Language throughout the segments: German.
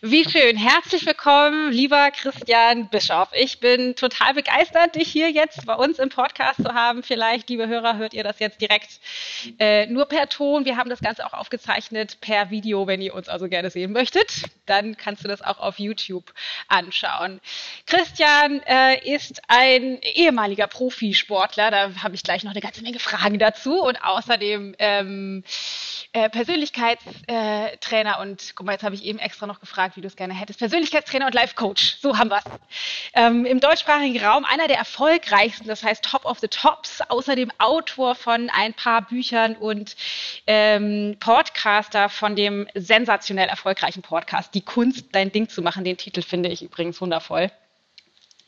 wie schön. Herzlich willkommen, lieber Christian Bischof. Ich bin total begeistert, dich hier jetzt bei uns im Podcast zu haben. Vielleicht, liebe Hörer, hört ihr das jetzt direkt äh, nur per Ton. Wir haben das Ganze auch aufgezeichnet per Video, wenn ihr uns also gerne sehen möchtet. Dann kannst du das auch auf YouTube anschauen. Christian äh, ist ein ehemaliger Profisportler. Da habe ich gleich noch eine ganze Menge Fragen dazu. Und außerdem ähm, äh, Persönlichkeitstrainer und guck mal, jetzt habe ich eben extra noch gefragt, wie du es gerne hättest. Persönlichkeitstrainer und Life Coach, so haben wir es. Ähm, Im deutschsprachigen Raum einer der erfolgreichsten, das heißt Top of the Tops, außerdem Autor von ein paar Büchern und ähm, Podcaster von dem sensationell erfolgreichen Podcast Die Kunst, dein Ding zu machen. Den Titel finde ich übrigens wundervoll.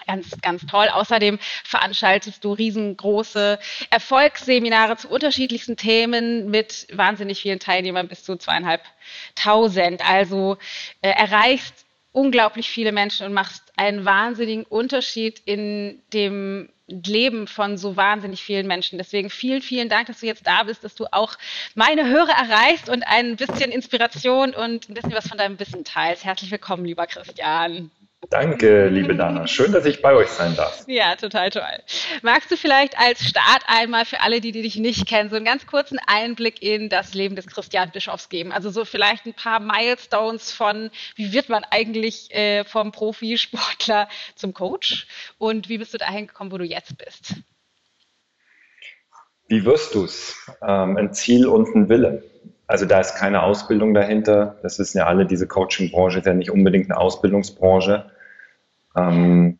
Ganz, ganz toll. Außerdem veranstaltest du riesengroße Erfolgsseminare zu unterschiedlichsten Themen mit wahnsinnig vielen Teilnehmern, bis zu zweieinhalbtausend. Also äh, erreichst unglaublich viele Menschen und machst einen wahnsinnigen Unterschied in dem Leben von so wahnsinnig vielen Menschen. Deswegen vielen, vielen Dank, dass du jetzt da bist, dass du auch meine Hörer erreichst und ein bisschen Inspiration und ein bisschen was von deinem Wissen teilst. Herzlich willkommen, lieber Christian. Danke, liebe Dana. Schön, dass ich bei euch sein darf. Ja, total toll. Magst du vielleicht als Start einmal für alle, die, die dich nicht kennen, so einen ganz kurzen Einblick in das Leben des Christian Bischofs geben? Also so vielleicht ein paar Milestones von, wie wird man eigentlich äh, vom Profisportler zum Coach und wie bist du dahin gekommen, wo du jetzt bist? Wie wirst du es? Ähm, ein Ziel und ein Wille. Also da ist keine Ausbildung dahinter. Das wissen ja alle, diese Coaching-Branche ist ja nicht unbedingt eine Ausbildungsbranche. Ähm,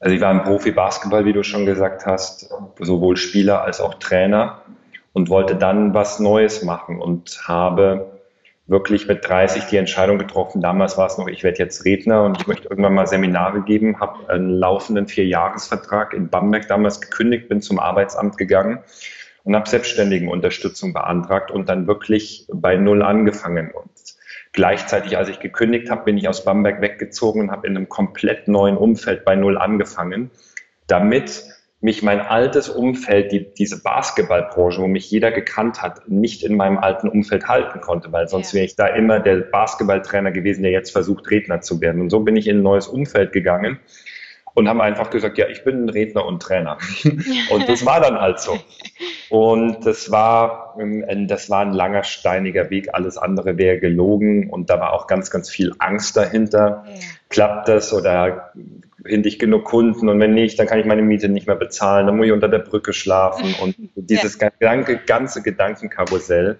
also ich war im Profi-Basketball, wie du schon gesagt hast, sowohl Spieler als auch Trainer und wollte dann was Neues machen und habe wirklich mit 30 die Entscheidung getroffen. Damals war es noch, ich werde jetzt Redner und ich möchte irgendwann mal Seminare geben, habe einen laufenden Vierjahresvertrag in Bamberg damals gekündigt, bin zum Arbeitsamt gegangen und habe Selbstständigenunterstützung beantragt und dann wirklich bei Null angefangen. Und gleichzeitig, als ich gekündigt habe, bin ich aus Bamberg weggezogen und habe in einem komplett neuen Umfeld bei Null angefangen, damit mich mein altes Umfeld, die, diese Basketballbranche, wo mich jeder gekannt hat, nicht in meinem alten Umfeld halten konnte, weil sonst ja. wäre ich da immer der Basketballtrainer gewesen, der jetzt versucht, Redner zu werden. Und so bin ich in ein neues Umfeld gegangen und haben einfach gesagt, ja, ich bin ein Redner und Trainer. und das war dann halt so. Und das war, ähm, das war ein langer, steiniger Weg. Alles andere wäre gelogen. Und da war auch ganz, ganz viel Angst dahinter. Ja. Klappt das oder finde ich genug Kunden? Und wenn nicht, dann kann ich meine Miete nicht mehr bezahlen. Dann muss ich unter der Brücke schlafen. Und dieses ja. Gedanke, ganze Gedankenkarussell.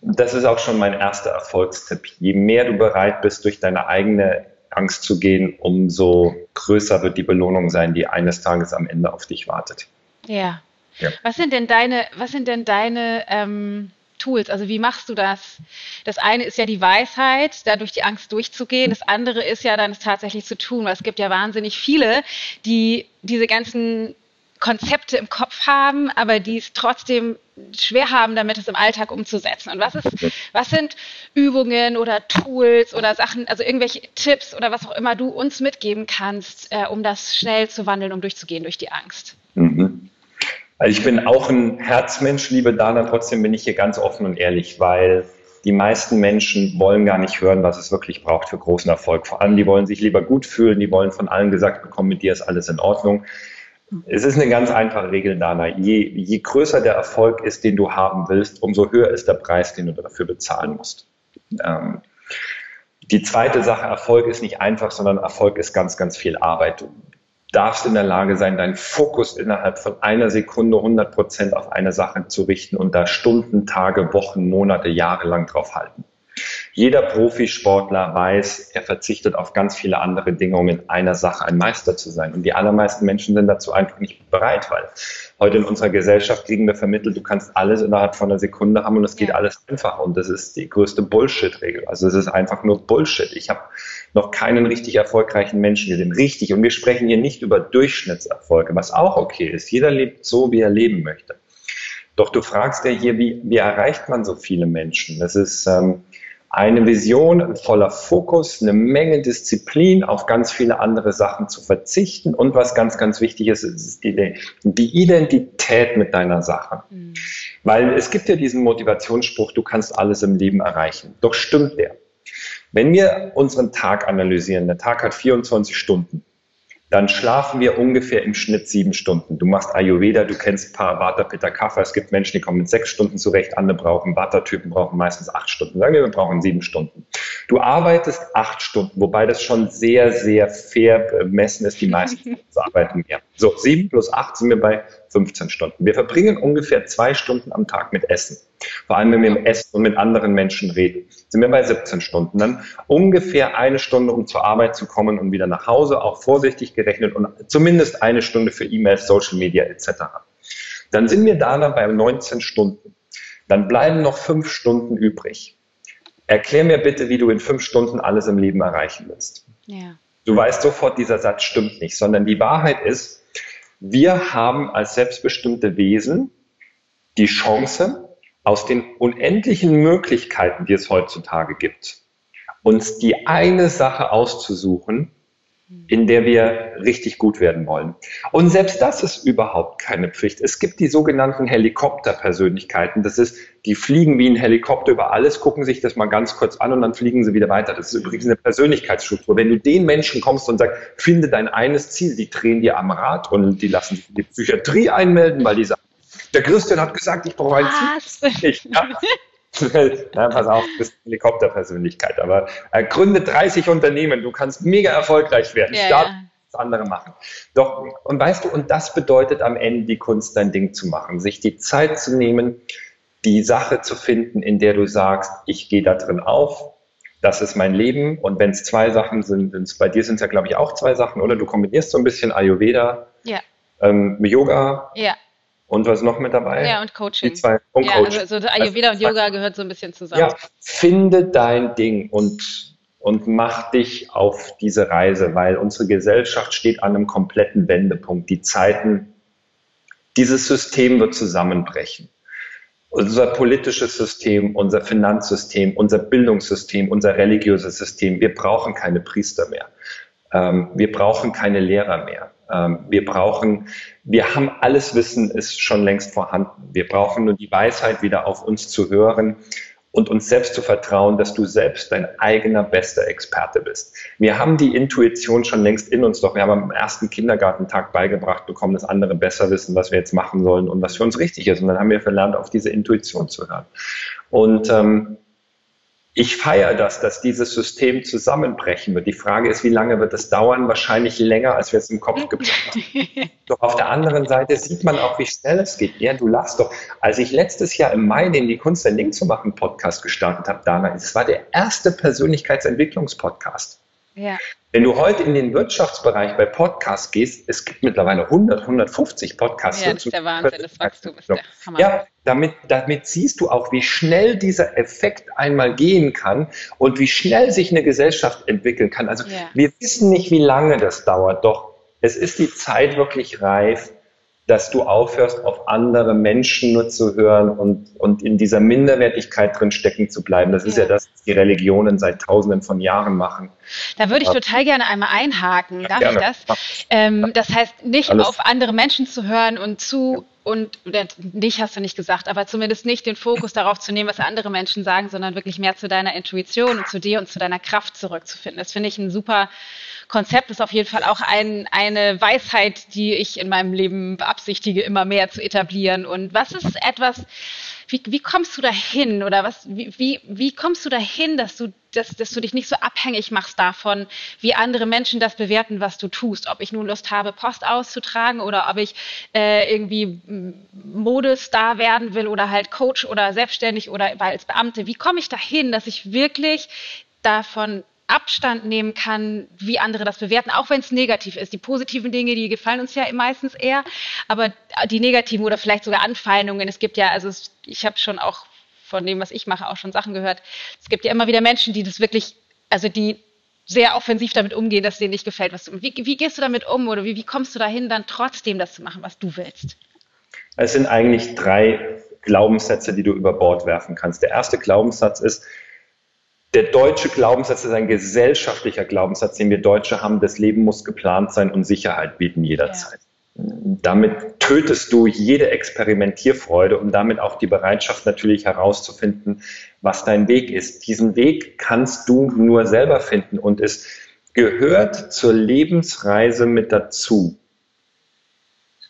Das ist auch schon mein erster Erfolgstipp. Je mehr du bereit bist, durch deine eigene Angst zu gehen, umso größer wird die Belohnung sein, die eines Tages am Ende auf dich wartet. Ja. ja. Was sind denn deine, was sind denn deine ähm, Tools? Also wie machst du das? Das eine ist ja die Weisheit, da durch die Angst durchzugehen. Das andere ist ja dann es tatsächlich zu tun, weil es gibt ja wahnsinnig viele, die diese ganzen Konzepte im Kopf haben, aber die es trotzdem schwer haben, damit es im Alltag umzusetzen. Und was ist, was sind Übungen oder Tools oder Sachen, also irgendwelche Tipps oder was auch immer du uns mitgeben kannst, äh, um das schnell zu wandeln, um durchzugehen durch die Angst? Mhm. Also ich bin auch ein Herzmensch, liebe Dana, trotzdem bin ich hier ganz offen und ehrlich, weil die meisten Menschen wollen gar nicht hören, was es wirklich braucht für großen Erfolg. Vor allem, die wollen sich lieber gut fühlen, die wollen von allen gesagt bekommen, mit dir ist alles in Ordnung. Es ist eine ganz einfache Regel, Dana. Je, je größer der Erfolg ist, den du haben willst, umso höher ist der Preis, den du dafür bezahlen musst. Ähm, die zweite Sache, Erfolg ist nicht einfach, sondern Erfolg ist ganz, ganz viel Arbeit. Du darfst in der Lage sein, deinen Fokus innerhalb von einer Sekunde 100 Prozent auf eine Sache zu richten und da Stunden, Tage, Wochen, Monate, Jahre lang drauf halten. Jeder Profisportler weiß, er verzichtet auf ganz viele andere Dinge, um in einer Sache ein Meister zu sein. Und die allermeisten Menschen sind dazu einfach nicht bereit, weil heute in unserer Gesellschaft kriegen wir vermittelt, du kannst alles innerhalb von einer Sekunde haben und es geht ja. alles einfach. Und das ist die größte Bullshit-Regel. Also es ist einfach nur Bullshit. Ich habe noch keinen richtig erfolgreichen Menschen gesehen. Richtig. Und wir sprechen hier nicht über Durchschnittserfolge, was auch okay ist. Jeder lebt so, wie er leben möchte. Doch du fragst ja hier, wie, wie erreicht man so viele Menschen? Das ist ähm, eine Vision, voller Fokus, eine Menge Disziplin, auf ganz viele andere Sachen zu verzichten. Und was ganz, ganz wichtig ist, ist die, die Identität mit deiner Sache. Mhm. Weil es gibt ja diesen Motivationsspruch, du kannst alles im Leben erreichen. Doch stimmt der? Wenn wir unseren Tag analysieren, der Tag hat 24 Stunden, dann schlafen wir ungefähr im Schnitt sieben Stunden. Du machst Ayurveda, du kennst ein paar Vata, Pitta, Kapha. Es gibt Menschen, die kommen mit sechs Stunden zurecht, andere brauchen, Vata-Typen brauchen meistens acht Stunden. Sagen wir, wir brauchen sieben Stunden. Du arbeitest acht Stunden, wobei das schon sehr, sehr fair bemessen ist. Die meisten arbeiten mehr. So, sieben plus acht sind wir bei 15 Stunden. Wir verbringen ungefähr zwei Stunden am Tag mit Essen. Vor allem, wenn wir im Essen und mit anderen Menschen reden, sind wir bei 17 Stunden. Dann ungefähr eine Stunde, um zur Arbeit zu kommen und wieder nach Hause, auch vorsichtig gerechnet und zumindest eine Stunde für E-Mails, Social Media etc. Dann sind wir da dann bei 19 Stunden. Dann bleiben noch fünf Stunden übrig. Erklär mir bitte, wie du in fünf Stunden alles im Leben erreichen willst. Ja. Du weißt sofort, dieser Satz stimmt nicht, sondern die Wahrheit ist, wir haben als selbstbestimmte Wesen die Chance, aus den unendlichen Möglichkeiten, die es heutzutage gibt, uns die eine Sache auszusuchen, in der wir richtig gut werden wollen. Und selbst das ist überhaupt keine Pflicht. Es gibt die sogenannten Helikopterpersönlichkeiten. Das ist, die fliegen wie ein Helikopter über alles, gucken sich das mal ganz kurz an und dann fliegen sie wieder weiter. Das ist übrigens eine Persönlichkeitsstruktur. Wenn du den Menschen kommst und sagst, finde dein eines Ziel, die drehen dir am Rad und die lassen sich in die Psychiatrie einmelden, weil die sagen, der Christian hat gesagt, ich brauche ein Ziel. Ja. ja, pass auf, du bist eine Helikopterpersönlichkeit, aber äh, gründe 30 Unternehmen, du kannst mega erfolgreich werden. Ja, Start, ja. das andere machen. Doch, und weißt du, und das bedeutet am Ende die Kunst, dein Ding zu machen, sich die Zeit zu nehmen, die Sache zu finden, in der du sagst, ich gehe da drin auf, das ist mein Leben. Und wenn es zwei Sachen sind, bei dir sind es ja, glaube ich, auch zwei Sachen, oder? Du kombinierst so ein bisschen Ayurveda, ja. ähm, Yoga. Ja und was noch mit dabei? Ja, und Coaching. Die zwei, und ja, Coaching. Also, also Ayurveda also, und Yoga gehört so ein bisschen zusammen. Ja, finde dein Ding und, und mach dich auf diese Reise, weil unsere Gesellschaft steht an einem kompletten Wendepunkt. Die Zeiten, dieses System wird zusammenbrechen. Unser politisches System, unser Finanzsystem, unser Bildungssystem, unser religiöses System, wir brauchen keine Priester mehr. Ähm, wir brauchen keine Lehrer mehr. Ähm, wir brauchen, wir haben alles Wissen ist schon längst vorhanden. Wir brauchen nur die Weisheit wieder auf uns zu hören und uns selbst zu vertrauen, dass du selbst dein eigener bester Experte bist. Wir haben die Intuition schon längst in uns, doch wir haben am ersten Kindergartentag beigebracht bekommen, dass andere besser wissen, was wir jetzt machen sollen und was für uns richtig ist. Und dann haben wir verlernt, auf diese Intuition zu hören. Und ähm, ich feiere das, dass dieses System zusammenbrechen wird. Die Frage ist, wie lange wird es dauern? Wahrscheinlich länger, als wir es im Kopf geplant haben. doch auf der anderen Seite sieht man auch, wie schnell es geht. Ja, du lachst doch. Als ich letztes Jahr im Mai den Die Kunst ein Ding zu machen Podcast gestartet habe, Dana, es war der erste Persönlichkeitsentwicklungspodcast. Ja. Wenn du heute in den Wirtschaftsbereich bei Podcasts gehst, es gibt mittlerweile 100, 150 Podcasts. Ja, das ist der Wahnsinn, das Wachstum ist der Hammer. Ja, damit, damit siehst du auch, wie schnell dieser Effekt einmal gehen kann und wie schnell sich eine Gesellschaft entwickeln kann. Also ja. wir wissen nicht, wie lange das dauert, doch es ist die Zeit wirklich reif, dass du aufhörst, auf andere Menschen nur zu hören und, und in dieser Minderwertigkeit drin stecken zu bleiben. Das ist ja, ja das, was die Religionen seit Tausenden von Jahren machen. Da würde ich total gerne einmal einhaken. Darf ja, ich das? Ähm, das heißt, nicht Alles. auf andere Menschen zu hören und zu und dich hast du nicht gesagt, aber zumindest nicht den Fokus darauf zu nehmen, was andere Menschen sagen, sondern wirklich mehr zu deiner Intuition und zu dir und zu deiner Kraft zurückzufinden. Das finde ich ein super Konzept ist auf jeden Fall auch ein, eine Weisheit, die ich in meinem Leben beabsichtige, immer mehr zu etablieren. Und was ist etwas, wie, wie kommst du dahin oder was, wie, wie, wie kommst du dahin, dass du, dass, dass du dich nicht so abhängig machst davon, wie andere Menschen das bewerten, was du tust? Ob ich nun Lust habe, Post auszutragen oder ob ich äh, irgendwie Modestar werden will oder halt Coach oder selbstständig oder als Beamte. Wie komme ich dahin, dass ich wirklich davon Abstand nehmen kann, wie andere das bewerten, auch wenn es negativ ist. Die positiven Dinge, die gefallen uns ja meistens eher, aber die negativen oder vielleicht sogar Anfeindungen. Es gibt ja, also ich habe schon auch von dem, was ich mache, auch schon Sachen gehört. Es gibt ja immer wieder Menschen, die das wirklich, also die sehr offensiv damit umgehen, dass denen nicht gefällt, was du. Wie, wie gehst du damit um oder wie, wie kommst du dahin, dann trotzdem das zu machen, was du willst? Es sind eigentlich drei Glaubenssätze, die du über Bord werfen kannst. Der erste Glaubenssatz ist, der deutsche Glaubenssatz ist ein gesellschaftlicher Glaubenssatz, den wir Deutsche haben. Das Leben muss geplant sein und Sicherheit bieten jederzeit. Ja. Damit tötest du jede Experimentierfreude und damit auch die Bereitschaft natürlich herauszufinden, was dein Weg ist. Diesen Weg kannst du nur selber finden und es gehört zur Lebensreise mit dazu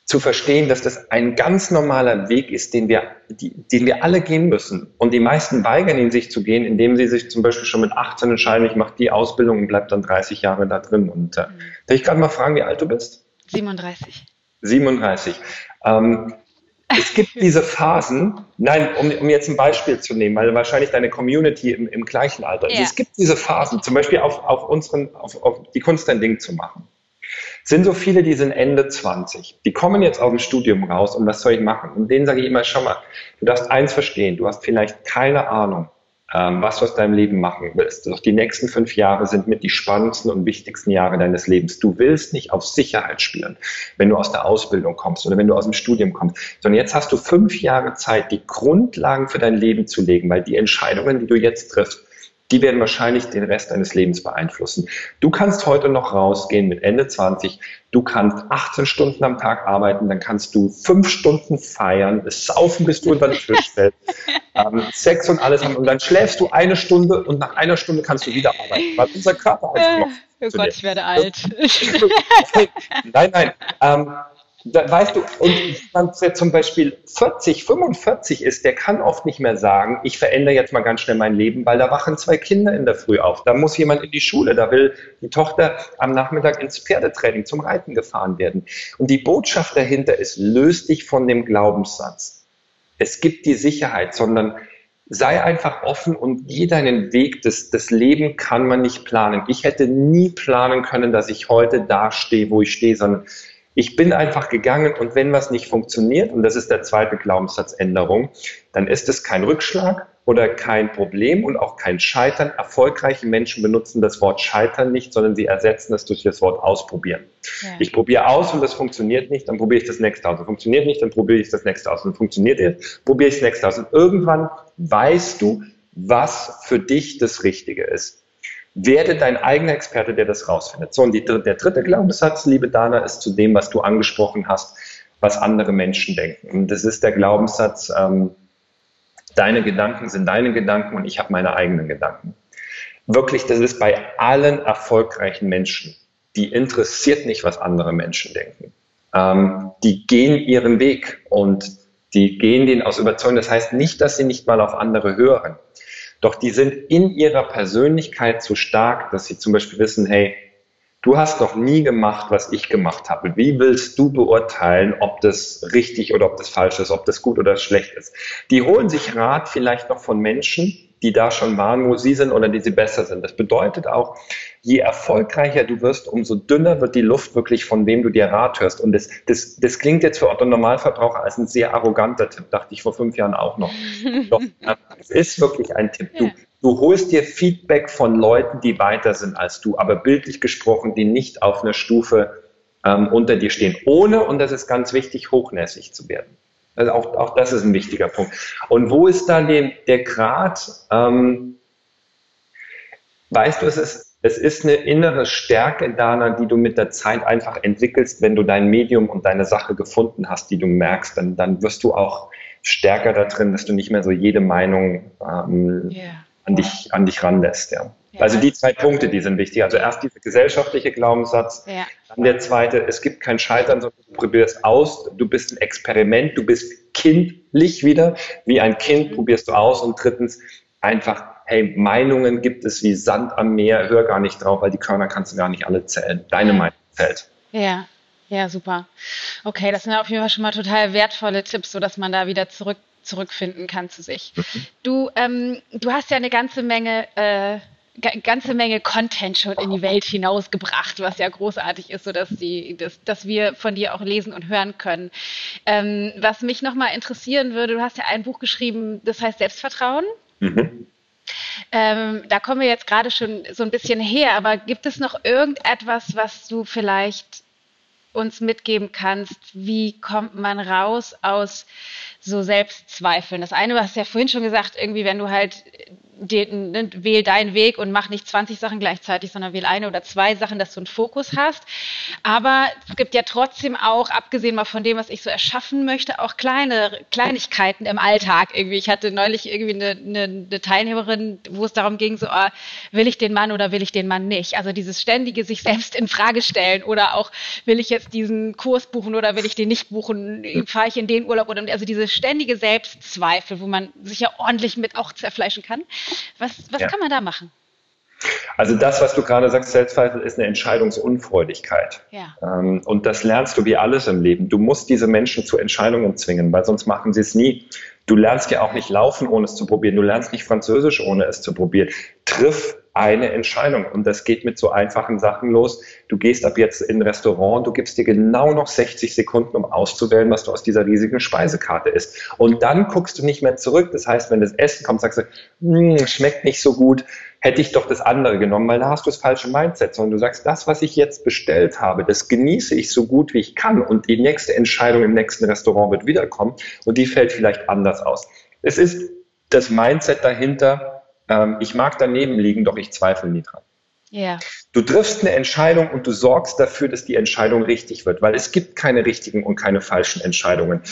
zu verstehen, dass das ein ganz normaler Weg ist, den wir, die, den wir alle gehen müssen. Und die meisten weigern ihn sich zu gehen, indem sie sich zum Beispiel schon mit 18 entscheiden, ich mache die Ausbildung und bleibe dann 30 Jahre da drin. Und äh, darf ich gerade mal fragen, wie alt du bist? 37. 37. Ähm, es gibt diese Phasen, nein, um, um, jetzt ein Beispiel zu nehmen, weil wahrscheinlich deine Community im, im gleichen Alter ist. Ja. Es gibt diese Phasen, zum Beispiel auf, auf unseren, auf, auf die Kunst ein Ding zu machen sind so viele, die sind Ende 20. Die kommen jetzt aus dem Studium raus und was soll ich machen? Und denen sage ich immer, schau mal, du darfst eins verstehen, du hast vielleicht keine Ahnung, ähm, was du aus deinem Leben machen willst. Doch die nächsten fünf Jahre sind mit die spannendsten und wichtigsten Jahre deines Lebens. Du willst nicht auf Sicherheit spielen, wenn du aus der Ausbildung kommst oder wenn du aus dem Studium kommst, sondern jetzt hast du fünf Jahre Zeit, die Grundlagen für dein Leben zu legen, weil die Entscheidungen, die du jetzt triffst, die werden wahrscheinlich den Rest deines Lebens beeinflussen. Du kannst heute noch rausgehen mit Ende 20, du kannst 18 Stunden am Tag arbeiten, dann kannst du fünf Stunden feiern, saufen, bis du unter den Tisch fällst, ähm, Sex und alles haben und dann schläfst du eine Stunde und nach einer Stunde kannst du wieder arbeiten, weil unser Körper einfach noch Oh Gott, ich werde alt. nein, nein. Ähm, weißt du, und jemand, der zum Beispiel 40, 45 ist, der kann oft nicht mehr sagen, ich verändere jetzt mal ganz schnell mein Leben, weil da wachen zwei Kinder in der Früh auf. Da muss jemand in die Schule, da will die Tochter am Nachmittag ins Pferdetraining zum Reiten gefahren werden. Und die Botschaft dahinter ist, löst dich von dem Glaubenssatz. Es gibt die Sicherheit, sondern sei einfach offen und geh deinen Weg. Das, das Leben kann man nicht planen. Ich hätte nie planen können, dass ich heute da stehe, wo ich stehe, sondern ich bin einfach gegangen und wenn was nicht funktioniert, und das ist der zweite Glaubenssatzänderung, dann ist es kein Rückschlag oder kein Problem und auch kein Scheitern. Erfolgreiche Menschen benutzen das Wort Scheitern nicht, sondern sie ersetzen es durch das Wort Ausprobieren. Ja. Ich probiere aus und das funktioniert nicht, dann probiere ich das nächste aus. Und funktioniert nicht, dann probiere ich das nächste aus. Und funktioniert jetzt, probiere ich das nächste aus. Und irgendwann weißt du, was für dich das Richtige ist. Werde dein eigener Experte, der das rausfindet. So, und die, der dritte Glaubenssatz, liebe Dana, ist zu dem, was du angesprochen hast, was andere Menschen denken. Und das ist der Glaubenssatz, ähm, deine Gedanken sind deine Gedanken und ich habe meine eigenen Gedanken. Wirklich, das ist bei allen erfolgreichen Menschen. Die interessiert nicht, was andere Menschen denken. Ähm, die gehen ihren Weg und die gehen den aus Überzeugung. Das heißt nicht, dass sie nicht mal auf andere hören. Doch die sind in ihrer Persönlichkeit so stark, dass sie zum Beispiel wissen, hey, du hast noch nie gemacht, was ich gemacht habe. Wie willst du beurteilen, ob das richtig oder ob das falsch ist, ob das gut oder schlecht ist? Die holen sich Rat vielleicht noch von Menschen, die da schon waren, wo sie sind oder die sie besser sind. Das bedeutet auch, je erfolgreicher du wirst, umso dünner wird die Luft wirklich, von wem du dir Rat hörst. Und das, das, das klingt jetzt für Otto Normalverbraucher als ein sehr arroganter Tipp, dachte ich vor fünf Jahren auch noch. Doch, es ist wirklich ein Tipp. Du, du holst dir Feedback von Leuten, die weiter sind als du, aber bildlich gesprochen, die nicht auf einer Stufe ähm, unter dir stehen, ohne, und das ist ganz wichtig, hochnäsig zu werden. Also auch, auch das ist ein wichtiger Punkt. Und wo ist dann der, der Grad? Ähm, weißt du, es ist, es ist eine innere Stärke, Dana, die du mit der Zeit einfach entwickelst, wenn du dein Medium und deine Sache gefunden hast, die du merkst, dann, dann wirst du auch stärker da drin, dass du nicht mehr so jede Meinung ähm, yeah. an, dich, an dich ranlässt. Ja. Ja. Also die zwei Punkte, die sind wichtig. Also erst dieser gesellschaftliche Glaubenssatz, ja. dann der zweite, es gibt kein Scheitern, sondern du probierst aus, du bist ein Experiment, du bist kindlich wieder, wie ein Kind mhm. probierst du aus und drittens einfach, hey, Meinungen gibt es wie Sand am Meer, hör gar nicht drauf, weil die Körner kannst du gar nicht alle zählen. Deine Meinung zählt. Ja, ja, super. Okay, das sind auf jeden Fall schon mal total wertvolle Tipps, sodass man da wieder zurück, zurückfinden kann zu sich. Mhm. Du, ähm, du hast ja eine ganze Menge, äh, ganze Menge Content schon in die Welt hinausgebracht, was ja großartig ist, sodass die, dass, dass wir von dir auch lesen und hören können. Ähm, was mich nochmal interessieren würde, du hast ja ein Buch geschrieben, das heißt Selbstvertrauen. Mhm. Ähm, da kommen wir jetzt gerade schon so ein bisschen her, aber gibt es noch irgendetwas, was du vielleicht uns mitgeben kannst, wie kommt man raus aus so Selbstzweifeln? Das eine, du hast ja vorhin schon gesagt, irgendwie, wenn du halt wähl deinen Weg und mach nicht 20 Sachen gleichzeitig, sondern wähl eine oder zwei Sachen, dass du einen Fokus hast. Aber es gibt ja trotzdem auch, abgesehen mal von dem, was ich so erschaffen möchte, auch kleine Kleinigkeiten im Alltag irgendwie. Ich hatte neulich irgendwie eine, eine, eine Teilnehmerin, wo es darum ging, so, ah, will ich den Mann oder will ich den Mann nicht? Also dieses ständige sich selbst in Frage stellen oder auch, will ich jetzt diesen Kurs buchen oder will ich den nicht buchen? Fahre ich in den Urlaub oder, also diese ständige Selbstzweifel, wo man sich ja ordentlich mit auch zerfleischen kann. Was, was ja. kann man da machen? Also das, was du gerade sagst, Selbstzweifel, ist eine Entscheidungsunfreudigkeit. Ja. Ähm, und das lernst du wie alles im Leben. Du musst diese Menschen zu Entscheidungen zwingen, weil sonst machen sie es nie. Du lernst ja auch nicht laufen, ohne es zu probieren. Du lernst nicht Französisch, ohne es zu probieren. Triff eine Entscheidung. Und das geht mit so einfachen Sachen los. Du gehst ab jetzt in ein Restaurant, du gibst dir genau noch 60 Sekunden, um auszuwählen, was du aus dieser riesigen Speisekarte isst. Und dann guckst du nicht mehr zurück. Das heißt, wenn das Essen kommt, sagst du, hm, schmeckt nicht so gut, hätte ich doch das andere genommen, weil da hast du das falsche Mindset, sondern du sagst, das, was ich jetzt bestellt habe, das genieße ich so gut wie ich kann und die nächste Entscheidung im nächsten Restaurant wird wiederkommen und die fällt vielleicht anders aus. Es ist das Mindset dahinter, ähm, ich mag daneben liegen, doch ich zweifle nie dran. Ja. Du triffst eine Entscheidung und du sorgst dafür, dass die Entscheidung richtig wird, weil es gibt keine richtigen und keine falschen Entscheidungen.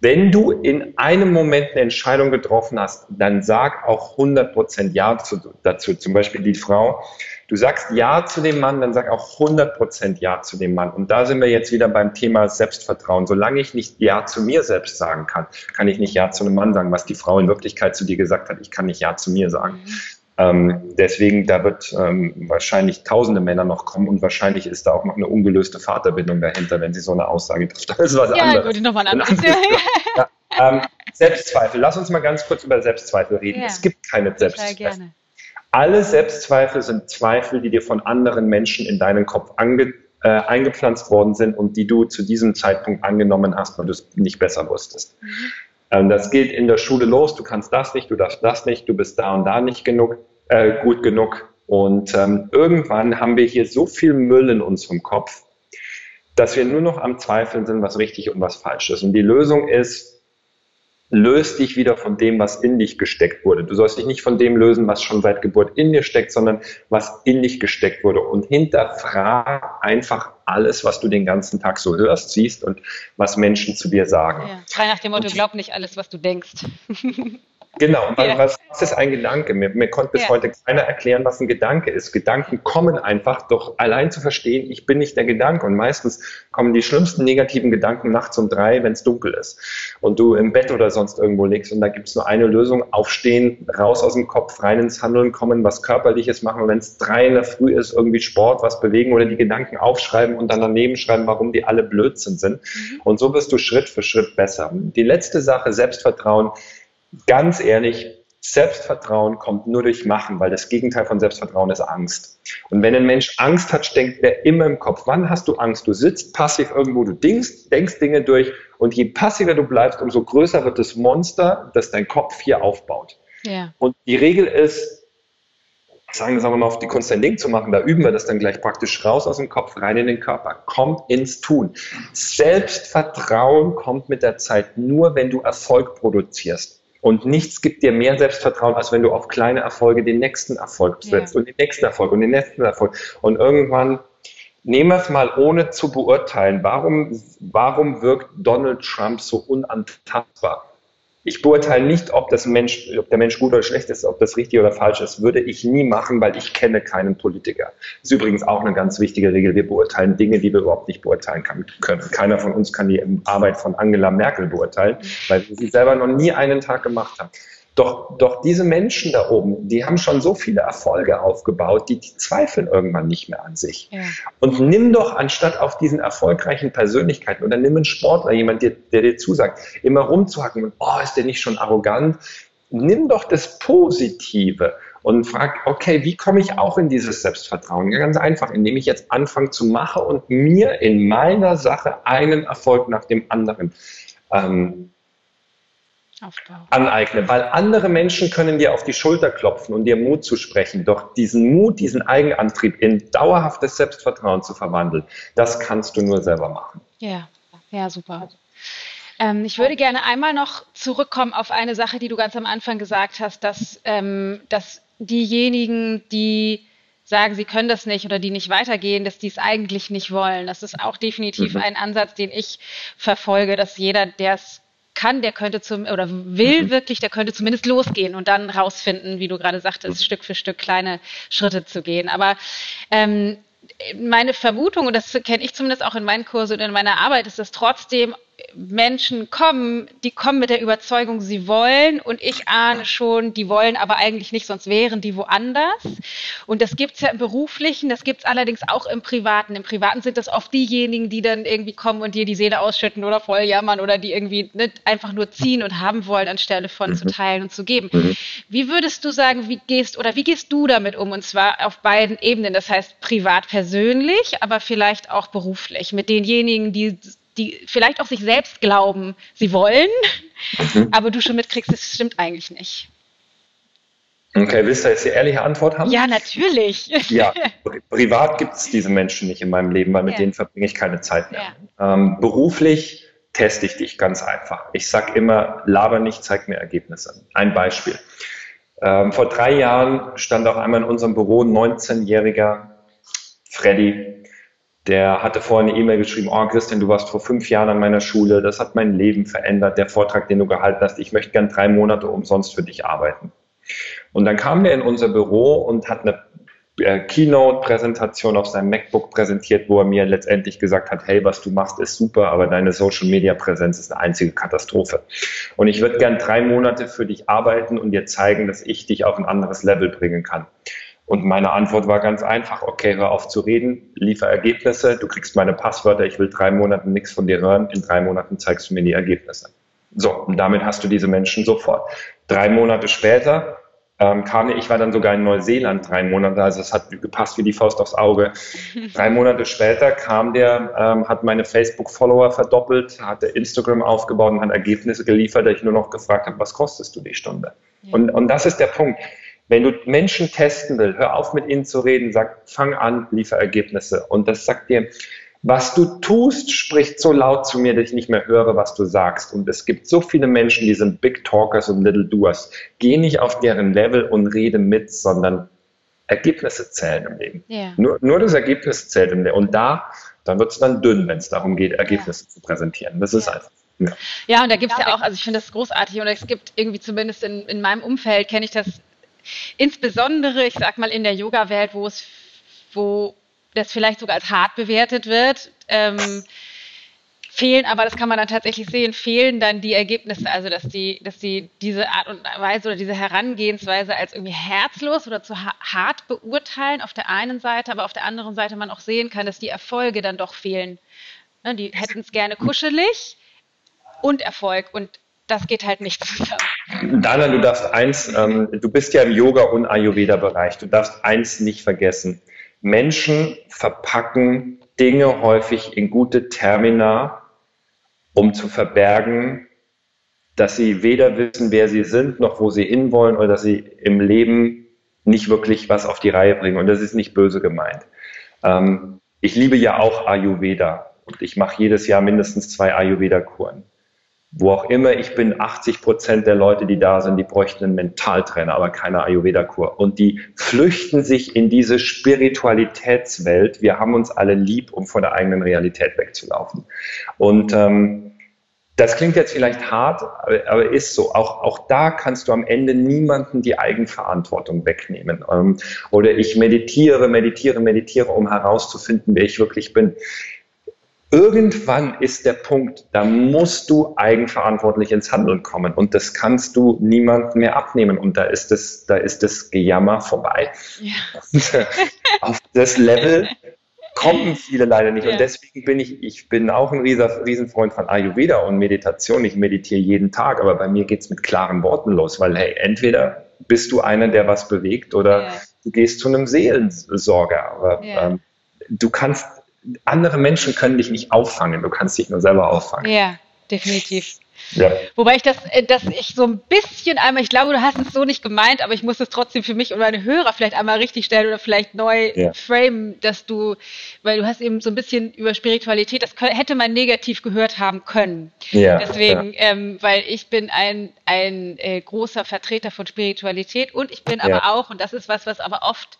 Wenn du in einem Moment eine Entscheidung getroffen hast, dann sag auch 100% Ja zu, dazu. Zum Beispiel die Frau, Du sagst Ja zu dem Mann, dann sag auch 100% Ja zu dem Mann. Und da sind wir jetzt wieder beim Thema Selbstvertrauen. Solange ich nicht Ja zu mir selbst sagen kann, kann ich nicht Ja zu einem Mann sagen, was die Frau in Wirklichkeit zu dir gesagt hat. Ich kann nicht Ja zu mir sagen. Mhm. Ähm, deswegen, da wird ähm, wahrscheinlich tausende Männer noch kommen und wahrscheinlich ist da auch noch eine ungelöste Vaterbindung dahinter, wenn sie so eine Aussage trifft. Das ist was ja, anderes. Gut, nochmal ein anderes. ja, ähm, Selbstzweifel. Lass uns mal ganz kurz über Selbstzweifel reden. Ja, es gibt keine Selbstzweifel. Alle Selbstzweifel sind Zweifel, die dir von anderen Menschen in deinen Kopf ange, äh, eingepflanzt worden sind und die du zu diesem Zeitpunkt angenommen hast, weil du es nicht besser wusstest. Mhm. Ähm, das geht in der Schule los. Du kannst das nicht, du darfst das nicht, du bist da und da nicht genug, äh, gut genug. Und ähm, irgendwann haben wir hier so viel Müll in unserem Kopf, dass wir nur noch am Zweifeln sind, was richtig und was falsch ist. Und die Lösung ist, löst dich wieder von dem, was in dich gesteckt wurde. Du sollst dich nicht von dem lösen, was schon seit Geburt in dir steckt, sondern was in dich gesteckt wurde. Und hinterfrag einfach alles, was du den ganzen Tag so hörst, siehst und was Menschen zu dir sagen. Ja, frei nach dem Motto, glaub nicht alles, was du denkst. Genau, ja. was, was, ist ein Gedanke? Mir, mir konnte bis ja. heute keiner erklären, was ein Gedanke ist. Gedanken kommen einfach, doch allein zu verstehen, ich bin nicht der Gedanke. Und meistens kommen die schlimmsten negativen Gedanken nachts um drei, wenn es dunkel ist und du im Bett oder sonst irgendwo liegst. Und da gibt es nur eine Lösung, aufstehen, raus aus dem Kopf, rein ins Handeln kommen, was Körperliches machen. Und wenn es drei in der Früh ist, irgendwie Sport, was bewegen oder die Gedanken aufschreiben und dann daneben schreiben, warum die alle Blödsinn sind. Mhm. Und so wirst du Schritt für Schritt besser. Die letzte Sache, Selbstvertrauen, ganz ehrlich, Selbstvertrauen kommt nur durch Machen, weil das Gegenteil von Selbstvertrauen ist Angst. Und wenn ein Mensch Angst hat, denkt er immer im Kopf. Wann hast du Angst? Du sitzt passiv irgendwo, du denkst, denkst Dinge durch und je passiver du bleibst, umso größer wird das Monster, das dein Kopf hier aufbaut. Ja. Und die Regel ist, sagen wir mal auf die Kunst ein Ding zu machen, da üben wir das dann gleich praktisch raus aus dem Kopf, rein in den Körper. Kommt ins Tun. Selbstvertrauen kommt mit der Zeit nur, wenn du Erfolg produzierst. Und nichts gibt dir mehr Selbstvertrauen, als wenn du auf kleine Erfolge den nächsten Erfolg setzt ja. und den nächsten Erfolg und den nächsten Erfolg. Und irgendwann nehmen wir es mal ohne zu beurteilen. Warum, warum wirkt Donald Trump so unantastbar? Ich beurteile nicht, ob, das Mensch, ob der Mensch gut oder schlecht ist, ob das richtig oder falsch ist. Würde ich nie machen, weil ich kenne keinen Politiker. Das ist übrigens auch eine ganz wichtige Regel. Wir beurteilen Dinge, die wir überhaupt nicht beurteilen können. Keiner von uns kann die Arbeit von Angela Merkel beurteilen, weil sie selber noch nie einen Tag gemacht haben. Doch, doch diese Menschen da oben, die haben schon so viele Erfolge aufgebaut, die, die zweifeln irgendwann nicht mehr an sich. Ja. Und nimm doch anstatt auf diesen erfolgreichen Persönlichkeiten oder nimm einen Sportler, jemand, der, der dir zusagt, immer rumzuhacken und, oh, ist der nicht schon arrogant? Nimm doch das Positive und frag, okay, wie komme ich auch in dieses Selbstvertrauen? Ja, ganz einfach, indem ich jetzt anfange zu machen und mir in meiner Sache einen Erfolg nach dem anderen ähm, Aufbau. aneigne, weil andere Menschen können dir auf die Schulter klopfen und dir Mut zu sprechen. Doch diesen Mut, diesen Eigenantrieb in dauerhaftes Selbstvertrauen zu verwandeln, das kannst du nur selber machen. Ja, ja, super. Ähm, ich würde gerne einmal noch zurückkommen auf eine Sache, die du ganz am Anfang gesagt hast, dass, ähm, dass diejenigen, die sagen, sie können das nicht oder die nicht weitergehen, dass die es eigentlich nicht wollen. Das ist auch definitiv mhm. ein Ansatz, den ich verfolge, dass jeder, der es kann, der könnte zum oder will mhm. wirklich, der könnte zumindest losgehen und dann rausfinden, wie du gerade sagtest, mhm. Stück für Stück kleine Schritte zu gehen. Aber ähm, meine Vermutung, und das kenne ich zumindest auch in meinen Kursen und in meiner Arbeit, ist, dass trotzdem Menschen kommen, die kommen mit der Überzeugung, sie wollen und ich ahne schon, die wollen aber eigentlich nicht, sonst wären die woanders. Und das gibt es ja im Beruflichen, das gibt es allerdings auch im Privaten. Im Privaten sind das oft diejenigen, die dann irgendwie kommen und dir die Seele ausschütten oder voll jammern oder die irgendwie nicht einfach nur ziehen und haben wollen, anstelle von mhm. zu teilen und zu geben. Mhm. Wie würdest du sagen, wie gehst oder wie gehst du damit um? Und zwar auf beiden Ebenen, das heißt privat persönlich, aber vielleicht auch beruflich, mit denjenigen, die die vielleicht auch sich selbst glauben, sie wollen, mhm. aber du schon mitkriegst, das stimmt eigentlich nicht. Okay, willst du jetzt die ehrliche Antwort haben? Ja, natürlich. Ja, privat gibt es diese Menschen nicht in meinem Leben, weil mit ja. denen verbringe ich keine Zeit mehr. Ja. Ähm, beruflich teste ich dich ganz einfach. Ich sage immer, laber nicht, zeig mir Ergebnisse. Ein Beispiel. Ähm, vor drei Jahren stand auch einmal in unserem Büro ein 19-jähriger Freddy, der hatte vorhin eine E-Mail geschrieben, oh Christian, du warst vor fünf Jahren an meiner Schule, das hat mein Leben verändert, der Vortrag, den du gehalten hast, ich möchte gern drei Monate umsonst für dich arbeiten. Und dann kam er in unser Büro und hat eine äh, Keynote-Präsentation auf seinem MacBook präsentiert, wo er mir letztendlich gesagt hat, hey, was du machst, ist super, aber deine Social-Media-Präsenz ist eine einzige Katastrophe. Und ich würde gern drei Monate für dich arbeiten und dir zeigen, dass ich dich auf ein anderes Level bringen kann. Und meine Antwort war ganz einfach, okay, hör auf zu reden, liefer Ergebnisse, du kriegst meine Passwörter, ich will drei Monate nichts von dir hören, in drei Monaten zeigst du mir die Ergebnisse. So, und damit hast du diese Menschen sofort. Drei Monate später ähm, kam ich, war dann sogar in Neuseeland drei Monate, also es hat gepasst wie die Faust aufs Auge. drei Monate später kam der, ähm, hat meine Facebook-Follower verdoppelt, hatte Instagram aufgebaut und hat Ergebnisse geliefert, da ich nur noch gefragt habe, was kostest du die Stunde? Ja. Und, und das ist der Punkt. Wenn du Menschen testen willst, hör auf mit ihnen zu reden, sag, fang an, liefer Ergebnisse. Und das sagt dir, was du tust, spricht so laut zu mir, dass ich nicht mehr höre, was du sagst. Und es gibt so viele Menschen, die sind Big Talkers und Little Doers. Geh nicht auf deren Level und rede mit, sondern Ergebnisse zählen im Leben. Yeah. Nur, nur das Ergebnis zählt im Leben. Und da, dann wird es dann dünn, wenn es darum geht, Ergebnisse yeah. zu präsentieren. Das ist einfach. Ja. ja, und da gibt es ja auch, also ich finde das großartig und es gibt irgendwie zumindest in, in meinem Umfeld, kenne ich das Insbesondere, ich sag mal, in der Yoga-Welt, wo es, wo das vielleicht sogar als hart bewertet wird, ähm, fehlen, aber das kann man dann tatsächlich sehen, fehlen dann die Ergebnisse, also dass die, dass die diese Art und Weise oder diese Herangehensweise als irgendwie herzlos oder zu hart beurteilen auf der einen Seite, aber auf der anderen Seite man auch sehen kann, dass die Erfolge dann doch fehlen. Ne, die hätten es gerne kuschelig und Erfolg und das geht halt nicht zusammen. Dana, du darfst eins, ähm, du bist ja im Yoga- und Ayurveda-Bereich, du darfst eins nicht vergessen. Menschen verpacken Dinge häufig in gute Termina, um zu verbergen, dass sie weder wissen, wer sie sind, noch wo sie hinwollen oder dass sie im Leben nicht wirklich was auf die Reihe bringen. Und das ist nicht böse gemeint. Ähm, ich liebe ja auch Ayurveda und ich mache jedes Jahr mindestens zwei Ayurveda-Kuren wo auch immer ich bin, 80 Prozent der Leute, die da sind, die bräuchten einen Mentaltrainer, aber keine Ayurveda-Kur. Und die flüchten sich in diese Spiritualitätswelt. Wir haben uns alle lieb, um von der eigenen Realität wegzulaufen. Und ähm, Das klingt jetzt vielleicht hart, aber, aber, ist so. Auch, auch da kannst du am Ende niemanden die Eigenverantwortung wegnehmen. Ähm, oder ich meditiere, meditiere, meditiere, um herauszufinden, wer ich wirklich bin. Irgendwann ist der Punkt, da musst du eigenverantwortlich ins Handeln kommen und das kannst du niemandem mehr abnehmen und da ist das, da ist das Gejammer vorbei. Ja. Auf das Level kommen viele leider nicht. Ja. Und deswegen bin ich, ich bin auch ein Riesenfreund von Ayurveda und Meditation. Ich meditiere jeden Tag, aber bei mir geht es mit klaren Worten los, weil hey, entweder bist du einer, der was bewegt, oder ja. du gehst zu einem Seelensorger. Aber ähm, du kannst, andere Menschen können dich nicht auffangen, du kannst dich nur selber auffangen. Ja, definitiv. Ja. Wobei ich das, äh, dass ich so ein bisschen einmal, ich glaube, du hast es so nicht gemeint, aber ich muss es trotzdem für mich und meine Hörer vielleicht einmal richtig stellen oder vielleicht neu ja. framen, dass du, weil du hast eben so ein bisschen über Spiritualität, das hätte man negativ gehört haben können. Ja, Deswegen, ja. Ähm, weil ich bin ein, ein äh, großer Vertreter von Spiritualität und ich bin aber auch, und das ist was, was aber oft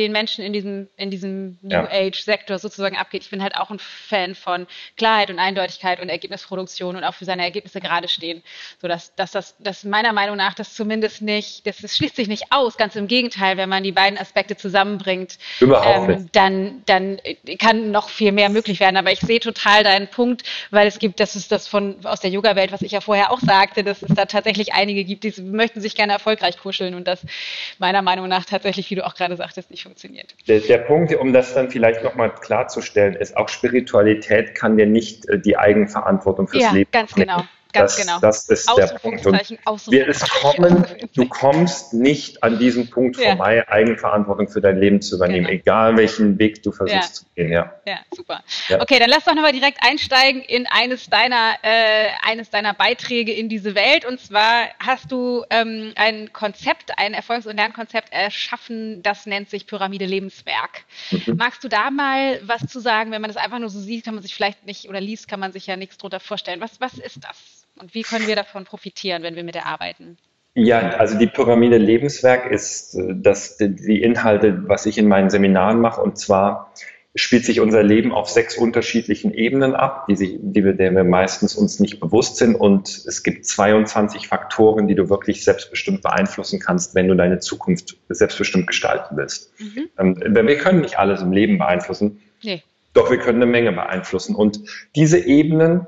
den Menschen in diesem, in diesem New ja. Age-Sektor sozusagen abgeht. Ich bin halt auch ein Fan von Klarheit und Eindeutigkeit und Ergebnisproduktion und auch für seine Ergebnisse gerade stehen. So dass, dass das, dass meiner Meinung nach das zumindest nicht, das, das schließt sich nicht aus, ganz im Gegenteil, wenn man die beiden Aspekte zusammenbringt, ähm, dann, dann kann noch viel mehr möglich werden. Aber ich sehe total deinen Punkt, weil es gibt, das ist das von aus der Yoga-Welt, was ich ja vorher auch sagte, dass es da tatsächlich einige gibt, die möchten sich gerne erfolgreich kuscheln und das meiner Meinung nach tatsächlich, wie du auch gerade sagtest, nicht funktioniert. Der, der Punkt, um das dann vielleicht nochmal klarzustellen, ist, auch Spiritualität kann dir nicht äh, die Eigenverantwortung fürs ja, Leben ganz genau. Ganz das, genau. Das ist der Punkt. Wir es kommen, du kommst nicht an diesem Punkt ja. vorbei, Eigenverantwortung für dein Leben zu übernehmen, genau. egal welchen Weg du versuchst ja. zu gehen. Ja, ja super. Ja. Okay, dann lass doch nochmal direkt einsteigen in eines deiner, äh, eines deiner Beiträge in diese Welt. Und zwar hast du ähm, ein Konzept, ein Erfolgs- und Lernkonzept erschaffen, das nennt sich Pyramide Lebenswerk. Mhm. Magst du da mal was zu sagen? Wenn man das einfach nur so sieht, kann man sich vielleicht nicht oder liest, kann man sich ja nichts drunter vorstellen. Was, was ist das? Und wie können wir davon profitieren, wenn wir mit der arbeiten? Ja, also die Pyramide Lebenswerk ist äh, das, die Inhalte, was ich in meinen Seminaren mache. Und zwar spielt sich unser Leben auf sechs unterschiedlichen Ebenen ab, die, sich, die wir, der wir meistens uns nicht bewusst sind. Und es gibt 22 Faktoren, die du wirklich selbstbestimmt beeinflussen kannst, wenn du deine Zukunft selbstbestimmt gestalten willst. Mhm. Ähm, wir können nicht alles im Leben beeinflussen. Nee. Doch wir können eine Menge beeinflussen. Und diese Ebenen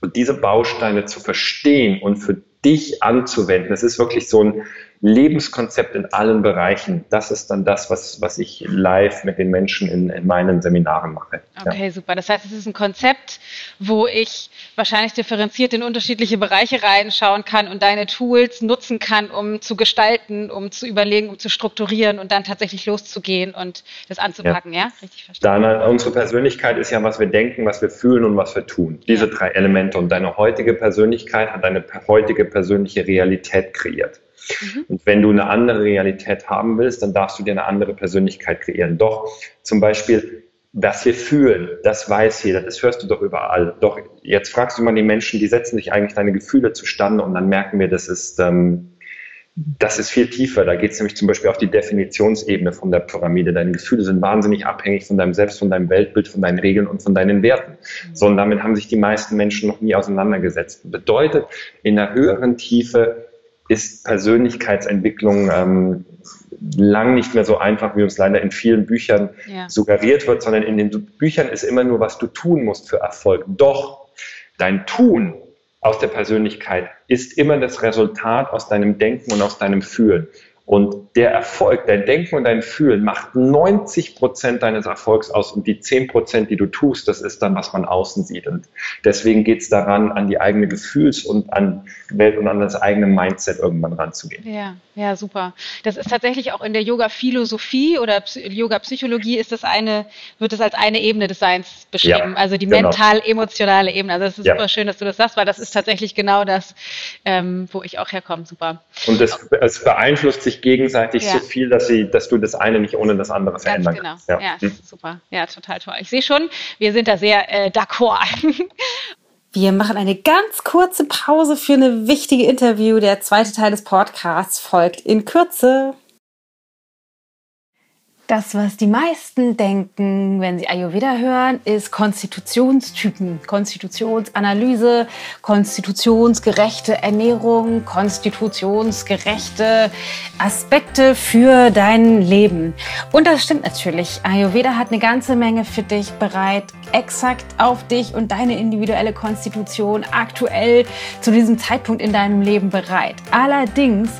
und diese Bausteine zu verstehen und für dich anzuwenden, das ist wirklich so ein Lebenskonzept in allen Bereichen. Das ist dann das, was, was ich live mit den Menschen in, in meinen Seminaren mache. Okay, ja. super. Das heißt, es ist ein Konzept, wo ich wahrscheinlich differenziert in unterschiedliche Bereiche reinschauen kann und deine Tools nutzen kann, um zu gestalten, um zu überlegen, um zu strukturieren und dann tatsächlich loszugehen und das anzupacken. Ja, ja? richtig verstanden. Dann, unsere Persönlichkeit ist ja, was wir denken, was wir fühlen und was wir tun. Diese ja. drei Elemente. Und deine heutige Persönlichkeit hat eine heutige persönliche Realität kreiert. Mhm. Und wenn du eine andere Realität haben willst, dann darfst du dir eine andere Persönlichkeit kreieren. Doch zum Beispiel, was wir fühlen, das weiß jeder, das hörst du doch überall. Doch jetzt fragst du mal die Menschen, die setzen sich eigentlich deine Gefühle zustande und dann merken wir, das ist, ähm, das ist viel tiefer. Da geht es nämlich zum Beispiel auf die Definitionsebene von der Pyramide. Deine Gefühle sind wahnsinnig abhängig von deinem Selbst, von deinem Weltbild, von deinen Regeln und von deinen Werten. Mhm. So, und damit haben sich die meisten Menschen noch nie auseinandergesetzt. Bedeutet, in einer höheren Tiefe ist Persönlichkeitsentwicklung ähm, lang nicht mehr so einfach, wie uns leider in vielen Büchern ja. suggeriert wird, sondern in den Büchern ist immer nur, was du tun musst für Erfolg. Doch dein Tun aus der Persönlichkeit ist immer das Resultat aus deinem Denken und aus deinem Fühlen. Und der Erfolg, dein Denken und dein Fühlen macht 90 Prozent deines Erfolgs aus und die 10 Prozent, die du tust, das ist dann, was man außen sieht. Und deswegen geht es daran, an die eigene Gefühls- und an Welt und an das eigene Mindset irgendwann ranzugehen. Ja, ja, super. Das ist tatsächlich auch in der Yoga-Philosophie oder Yoga-Psychologie ist das eine, wird das als eine Ebene des Seins beschrieben. Ja, also die genau. mental-emotionale Ebene. Also es ist ja. super schön, dass du das sagst, weil das ist tatsächlich genau das, ähm, wo ich auch herkomme. Super. Und es, es beeinflusst sich gegenseitig ja. so viel, dass, sie, dass du das eine nicht ohne das andere verändern genau. kannst. Ja, ja hm. super. Ja, total toll. Ich sehe schon, wir sind da sehr äh, d'accord. Wir machen eine ganz kurze Pause für eine wichtige Interview. Der zweite Teil des Podcasts folgt in Kürze. Das, was die meisten denken, wenn sie Ayurveda hören, ist Konstitutionstypen, Konstitutionsanalyse, konstitutionsgerechte Ernährung, konstitutionsgerechte Aspekte für dein Leben. Und das stimmt natürlich. Ayurveda hat eine ganze Menge für dich bereit, exakt auf dich und deine individuelle Konstitution aktuell zu diesem Zeitpunkt in deinem Leben bereit. Allerdings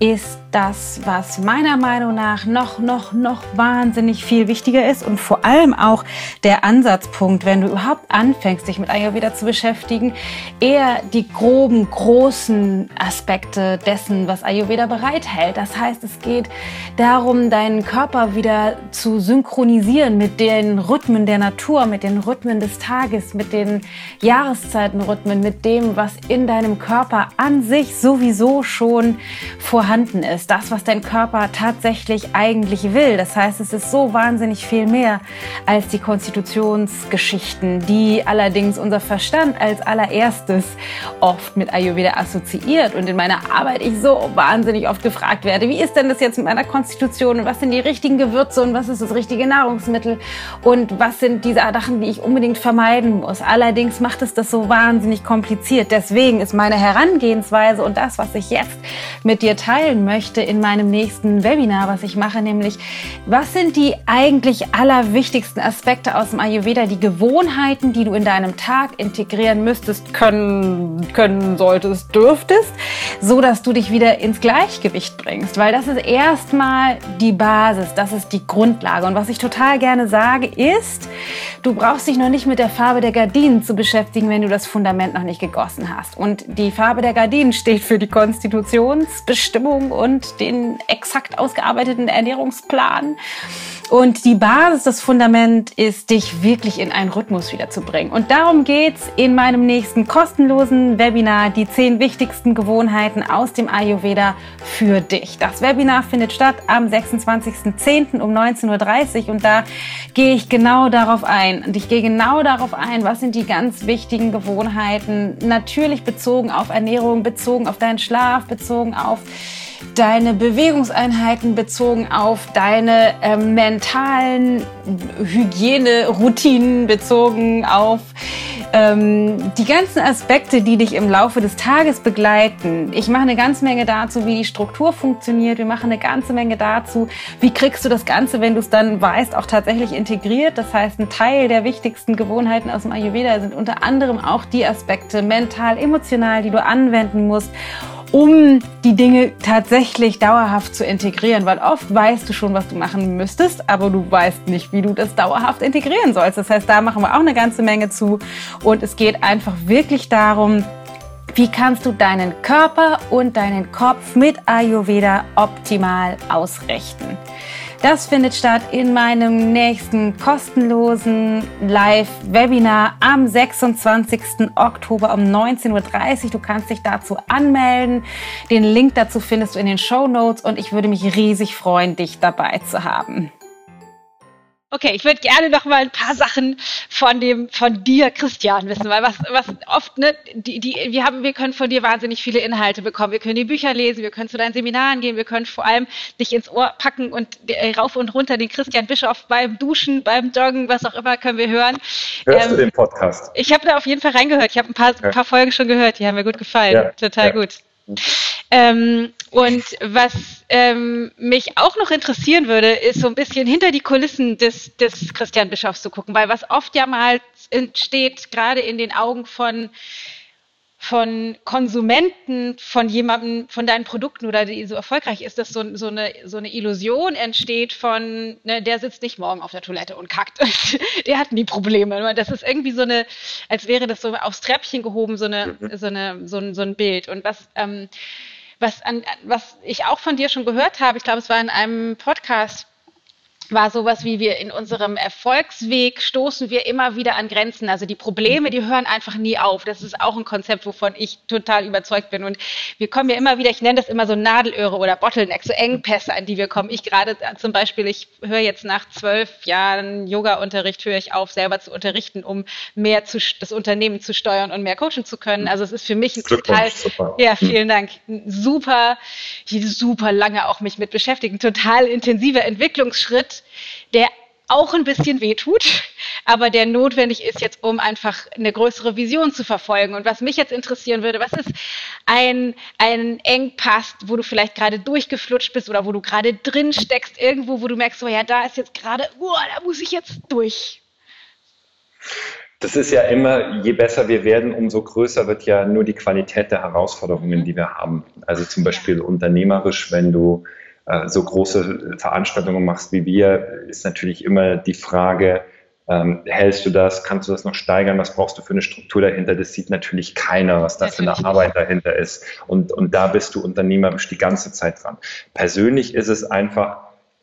ist das, was meiner Meinung nach noch, noch, noch wahnsinnig viel wichtiger ist und vor allem auch der Ansatzpunkt, wenn du überhaupt anfängst, dich mit Ayurveda zu beschäftigen, eher die groben, großen Aspekte dessen, was Ayurveda bereithält. Das heißt, es geht darum, deinen Körper wieder zu synchronisieren mit den Rhythmen der Natur, mit den Rhythmen des Tages, mit den Jahreszeitenrhythmen, mit dem, was in deinem Körper an sich sowieso schon vorhanden ist das, was dein Körper tatsächlich eigentlich will. Das heißt, es ist so wahnsinnig viel mehr als die Konstitutionsgeschichten, die allerdings unser Verstand als allererstes oft mit Ayurveda assoziiert und in meiner Arbeit ich so wahnsinnig oft gefragt werde, wie ist denn das jetzt mit meiner Konstitution und was sind die richtigen Gewürze und was ist das richtige Nahrungsmittel und was sind diese Sachen, die ich unbedingt vermeiden muss. Allerdings macht es das so wahnsinnig kompliziert. Deswegen ist meine Herangehensweise und das, was ich jetzt mit dir teilen möchte in meinem nächsten Webinar, was ich mache, nämlich was sind die eigentlich allerwichtigsten Aspekte aus dem Ayurveda, die Gewohnheiten, die du in deinem Tag integrieren müsstest, können, können solltest, dürftest, so dass du dich wieder ins Gleichgewicht bringst, weil das ist erstmal die Basis, das ist die Grundlage. Und was ich total gerne sage ist, du brauchst dich noch nicht mit der Farbe der Gardinen zu beschäftigen, wenn du das Fundament noch nicht gegossen hast. Und die Farbe der Gardinen steht für die Konstitutionsbestimmung und den exakt ausgearbeiteten Ernährungsplan. Und die Basis, das Fundament ist, dich wirklich in einen Rhythmus wiederzubringen. Und darum geht's in meinem nächsten kostenlosen Webinar, die zehn wichtigsten Gewohnheiten aus dem Ayurveda für dich. Das Webinar findet statt am 26.10. um 19.30 Uhr und da gehe ich genau darauf ein. Und ich gehe genau darauf ein, was sind die ganz wichtigen Gewohnheiten, natürlich bezogen auf Ernährung, bezogen auf deinen Schlaf, bezogen auf deine Bewegungseinheiten bezogen auf deine äh, mentalen Hygieneroutinen bezogen auf ähm, die ganzen Aspekte, die dich im Laufe des Tages begleiten. Ich mache eine ganze Menge dazu, wie die Struktur funktioniert. Wir machen eine ganze Menge dazu, wie kriegst du das Ganze, wenn du es dann weißt, auch tatsächlich integriert. Das heißt, ein Teil der wichtigsten Gewohnheiten aus dem Ayurveda sind unter anderem auch die Aspekte mental, emotional, die du anwenden musst um die Dinge tatsächlich dauerhaft zu integrieren, weil oft weißt du schon, was du machen müsstest, aber du weißt nicht, wie du das dauerhaft integrieren sollst. Das heißt, da machen wir auch eine ganze Menge zu und es geht einfach wirklich darum, wie kannst du deinen Körper und deinen Kopf mit Ayurveda optimal ausrichten. Das findet statt in meinem nächsten kostenlosen Live-Webinar am 26. Oktober um 19.30 Uhr. Du kannst dich dazu anmelden. Den Link dazu findest du in den Show Notes und ich würde mich riesig freuen, dich dabei zu haben. Okay, ich würde gerne noch mal ein paar Sachen von dem, von dir, Christian, wissen, weil was, was oft, ne, die, die, wir haben, wir können von dir wahnsinnig viele Inhalte bekommen. Wir können die Bücher lesen, wir können zu deinen Seminaren gehen, wir können vor allem dich ins Ohr packen und äh, rauf und runter den Christian Bischof beim Duschen, beim Joggen, was auch immer, können wir hören. Hörst ähm, du den Podcast? Ich habe da auf jeden Fall reingehört. Ich habe ein paar, ja. paar Folgen schon gehört, die haben mir gut gefallen. Ja. Total ja. gut. Ähm, und was ähm, mich auch noch interessieren würde, ist so ein bisschen hinter die Kulissen des, des Christian Bischofs zu gucken, weil was oft ja mal entsteht, gerade in den Augen von von Konsumenten, von jemandem, von deinen Produkten oder die so erfolgreich ist, dass so, so, eine, so eine Illusion entsteht von, ne, der sitzt nicht morgen auf der Toilette und kackt. der hat nie Probleme. Das ist irgendwie so eine, als wäre das so aufs Treppchen gehoben, so, eine, mhm. so, eine, so, ein, so ein Bild. Und was, ähm, was, an, was ich auch von dir schon gehört habe, ich glaube, es war in einem Podcast, war sowas wie wir in unserem Erfolgsweg stoßen wir immer wieder an Grenzen. Also die Probleme, die hören einfach nie auf. Das ist auch ein Konzept, wovon ich total überzeugt bin. Und wir kommen ja immer wieder, ich nenne das immer so Nadelöhre oder Bottlenecks, so Engpässe, an die wir kommen. Ich gerade zum Beispiel, ich höre jetzt nach zwölf Jahren Yoga-Unterricht, höre ich auf, selber zu unterrichten, um mehr zu, das Unternehmen zu steuern und mehr coachen zu können. Also es ist für mich ein total, super. ja, vielen Dank, super, super lange auch mich mit beschäftigen, total intensiver Entwicklungsschritt der auch ein bisschen wehtut, aber der notwendig ist jetzt, um einfach eine größere Vision zu verfolgen. Und was mich jetzt interessieren würde, was ist ein, ein Engpass, wo du vielleicht gerade durchgeflutscht bist oder wo du gerade drin steckst, irgendwo, wo du merkst, so ja, da ist jetzt gerade, oh, da muss ich jetzt durch. Das ist ja immer, je besser wir werden, umso größer wird ja nur die Qualität der Herausforderungen, die wir haben. Also zum Beispiel unternehmerisch, wenn du so große Veranstaltungen machst wie wir, ist natürlich immer die Frage, ähm, hältst du das? Kannst du das noch steigern? Was brauchst du für eine Struktur dahinter? Das sieht natürlich keiner, was da für eine Arbeit dahinter ist. Und, und da bist du unternehmerisch die ganze Zeit dran. Persönlich ist es einfach,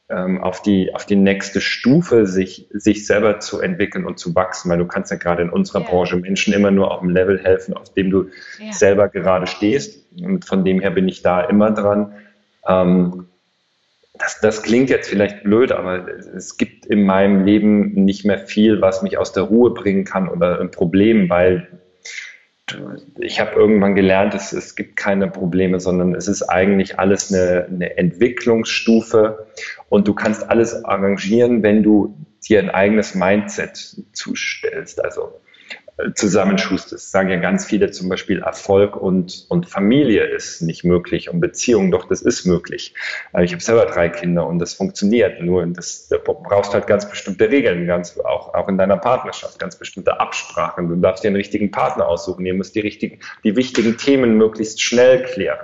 ähm, auf, die, auf die nächste Stufe sich, sich selber zu entwickeln und zu wachsen, weil du kannst ja gerade in unserer ja. Branche Menschen immer nur auf dem Level helfen, auf dem du ja. selber gerade stehst. Und von dem her bin ich da immer dran. Ähm, das, das klingt jetzt vielleicht blöd, aber es gibt in meinem Leben nicht mehr viel, was mich aus der Ruhe bringen kann oder ein Problem, weil ich habe irgendwann gelernt, es, es gibt keine Probleme, sondern es ist eigentlich alles eine, eine Entwicklungsstufe und du kannst alles arrangieren, wenn du dir ein eigenes Mindset zustellst. Also zusammenschustest. Sagen ja ganz viele zum Beispiel, Erfolg und, und Familie ist nicht möglich und Beziehung, doch das ist möglich. Ich habe selber drei Kinder und das funktioniert. Nur das, da brauchst halt ganz bestimmte Regeln, ganz, auch, auch in deiner Partnerschaft, ganz bestimmte Absprachen. Du darfst dir einen richtigen Partner aussuchen. Ihr müsst die, richtigen, die wichtigen Themen möglichst schnell klären.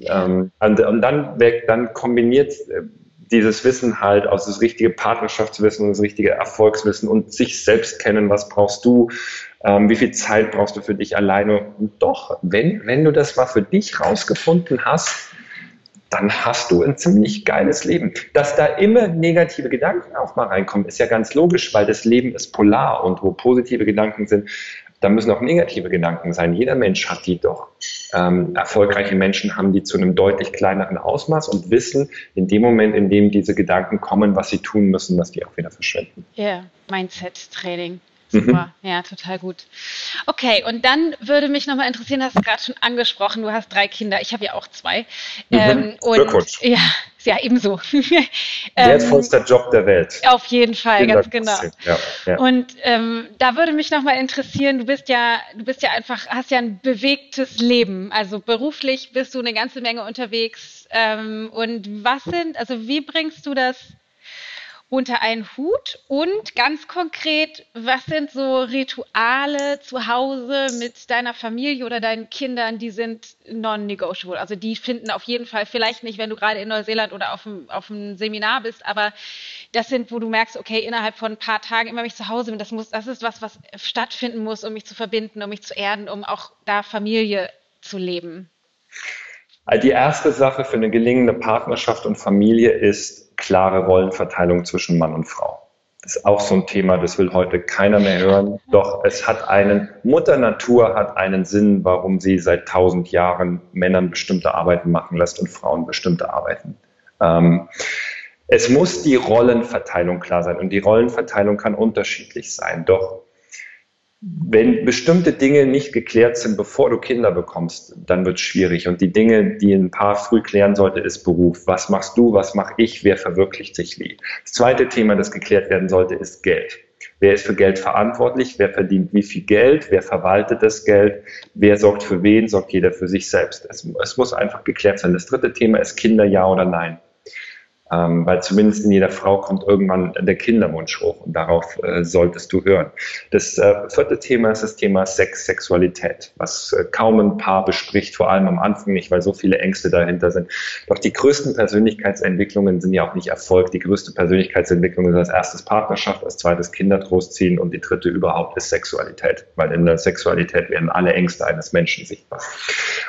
Ähm, und, und dann, dann kombiniert äh, dieses Wissen halt aus das richtige Partnerschaftswissen, das richtige Erfolgswissen und sich selbst kennen, was brauchst du, ähm, wie viel Zeit brauchst du für dich alleine? Und doch, wenn, wenn du das mal für dich rausgefunden hast, dann hast du ein ziemlich geiles Leben. Dass da immer negative Gedanken auch mal reinkommen, ist ja ganz logisch, weil das Leben ist polar und wo positive Gedanken sind, da müssen auch negative Gedanken sein. Jeder Mensch hat die doch. Ähm, erfolgreiche Menschen haben die zu einem deutlich kleineren Ausmaß und wissen in dem Moment, in dem diese Gedanken kommen, was sie tun müssen, dass die auch wieder verschwinden. Ja, yeah, Mindset-Training. Super, mhm. ja, total gut. Okay, und dann würde mich nochmal interessieren, hast du gerade schon angesprochen, du hast drei Kinder, ich habe ja auch zwei. Mhm. Ähm, und, Glückwunsch. Ja, ja, ebenso. Wertvollster ähm, Job der Welt. Auf jeden Fall, Kinder ganz genau. Ja, ja. Und ähm, da würde mich nochmal interessieren, du bist ja, du bist ja einfach, hast ja ein bewegtes Leben. Also beruflich bist du eine ganze Menge unterwegs. Ähm, und was sind, also wie bringst du das unter einen Hut und ganz konkret, was sind so Rituale zu Hause mit deiner Familie oder deinen Kindern, die sind non-negotiable? Also die finden auf jeden Fall, vielleicht nicht, wenn du gerade in Neuseeland oder auf einem, auf einem Seminar bist, aber das sind, wo du merkst, okay, innerhalb von ein paar Tagen, immer wenn ich zu Hause bin, das, muss, das ist was, was stattfinden muss, um mich zu verbinden, um mich zu erden, um auch da Familie zu leben. Also die erste Sache für eine gelingende Partnerschaft und Familie ist klare Rollenverteilung zwischen Mann und Frau. Das ist auch so ein Thema, das will heute keiner mehr hören. Doch es hat einen, Mutter Natur hat einen Sinn, warum sie seit tausend Jahren Männern bestimmte Arbeiten machen lässt und Frauen bestimmte Arbeiten. Ähm, es muss die Rollenverteilung klar sein und die Rollenverteilung kann unterschiedlich sein. Doch wenn bestimmte Dinge nicht geklärt sind, bevor du Kinder bekommst, dann wird es schwierig. Und die Dinge, die ein Paar früh klären sollte, ist Beruf. Was machst du? Was mache ich? Wer verwirklicht sich wie? Das zweite Thema, das geklärt werden sollte, ist Geld. Wer ist für Geld verantwortlich? Wer verdient wie viel Geld? Wer verwaltet das Geld? Wer sorgt für wen? Sorgt jeder für sich selbst? Es, es muss einfach geklärt sein. Das dritte Thema ist Kinder, ja oder nein. Ähm, weil zumindest in jeder Frau kommt irgendwann der Kinderwunsch hoch und darauf äh, solltest du hören. Das äh, vierte Thema ist das Thema Sex, Sexualität, was äh, kaum ein Paar bespricht, vor allem am Anfang nicht, weil so viele Ängste dahinter sind. Doch die größten Persönlichkeitsentwicklungen sind ja auch nicht Erfolg. Die größte Persönlichkeitsentwicklung ist als erstes Partnerschaft, als zweites Kinder großziehen und die dritte überhaupt ist Sexualität, weil in der Sexualität werden alle Ängste eines Menschen sichtbar.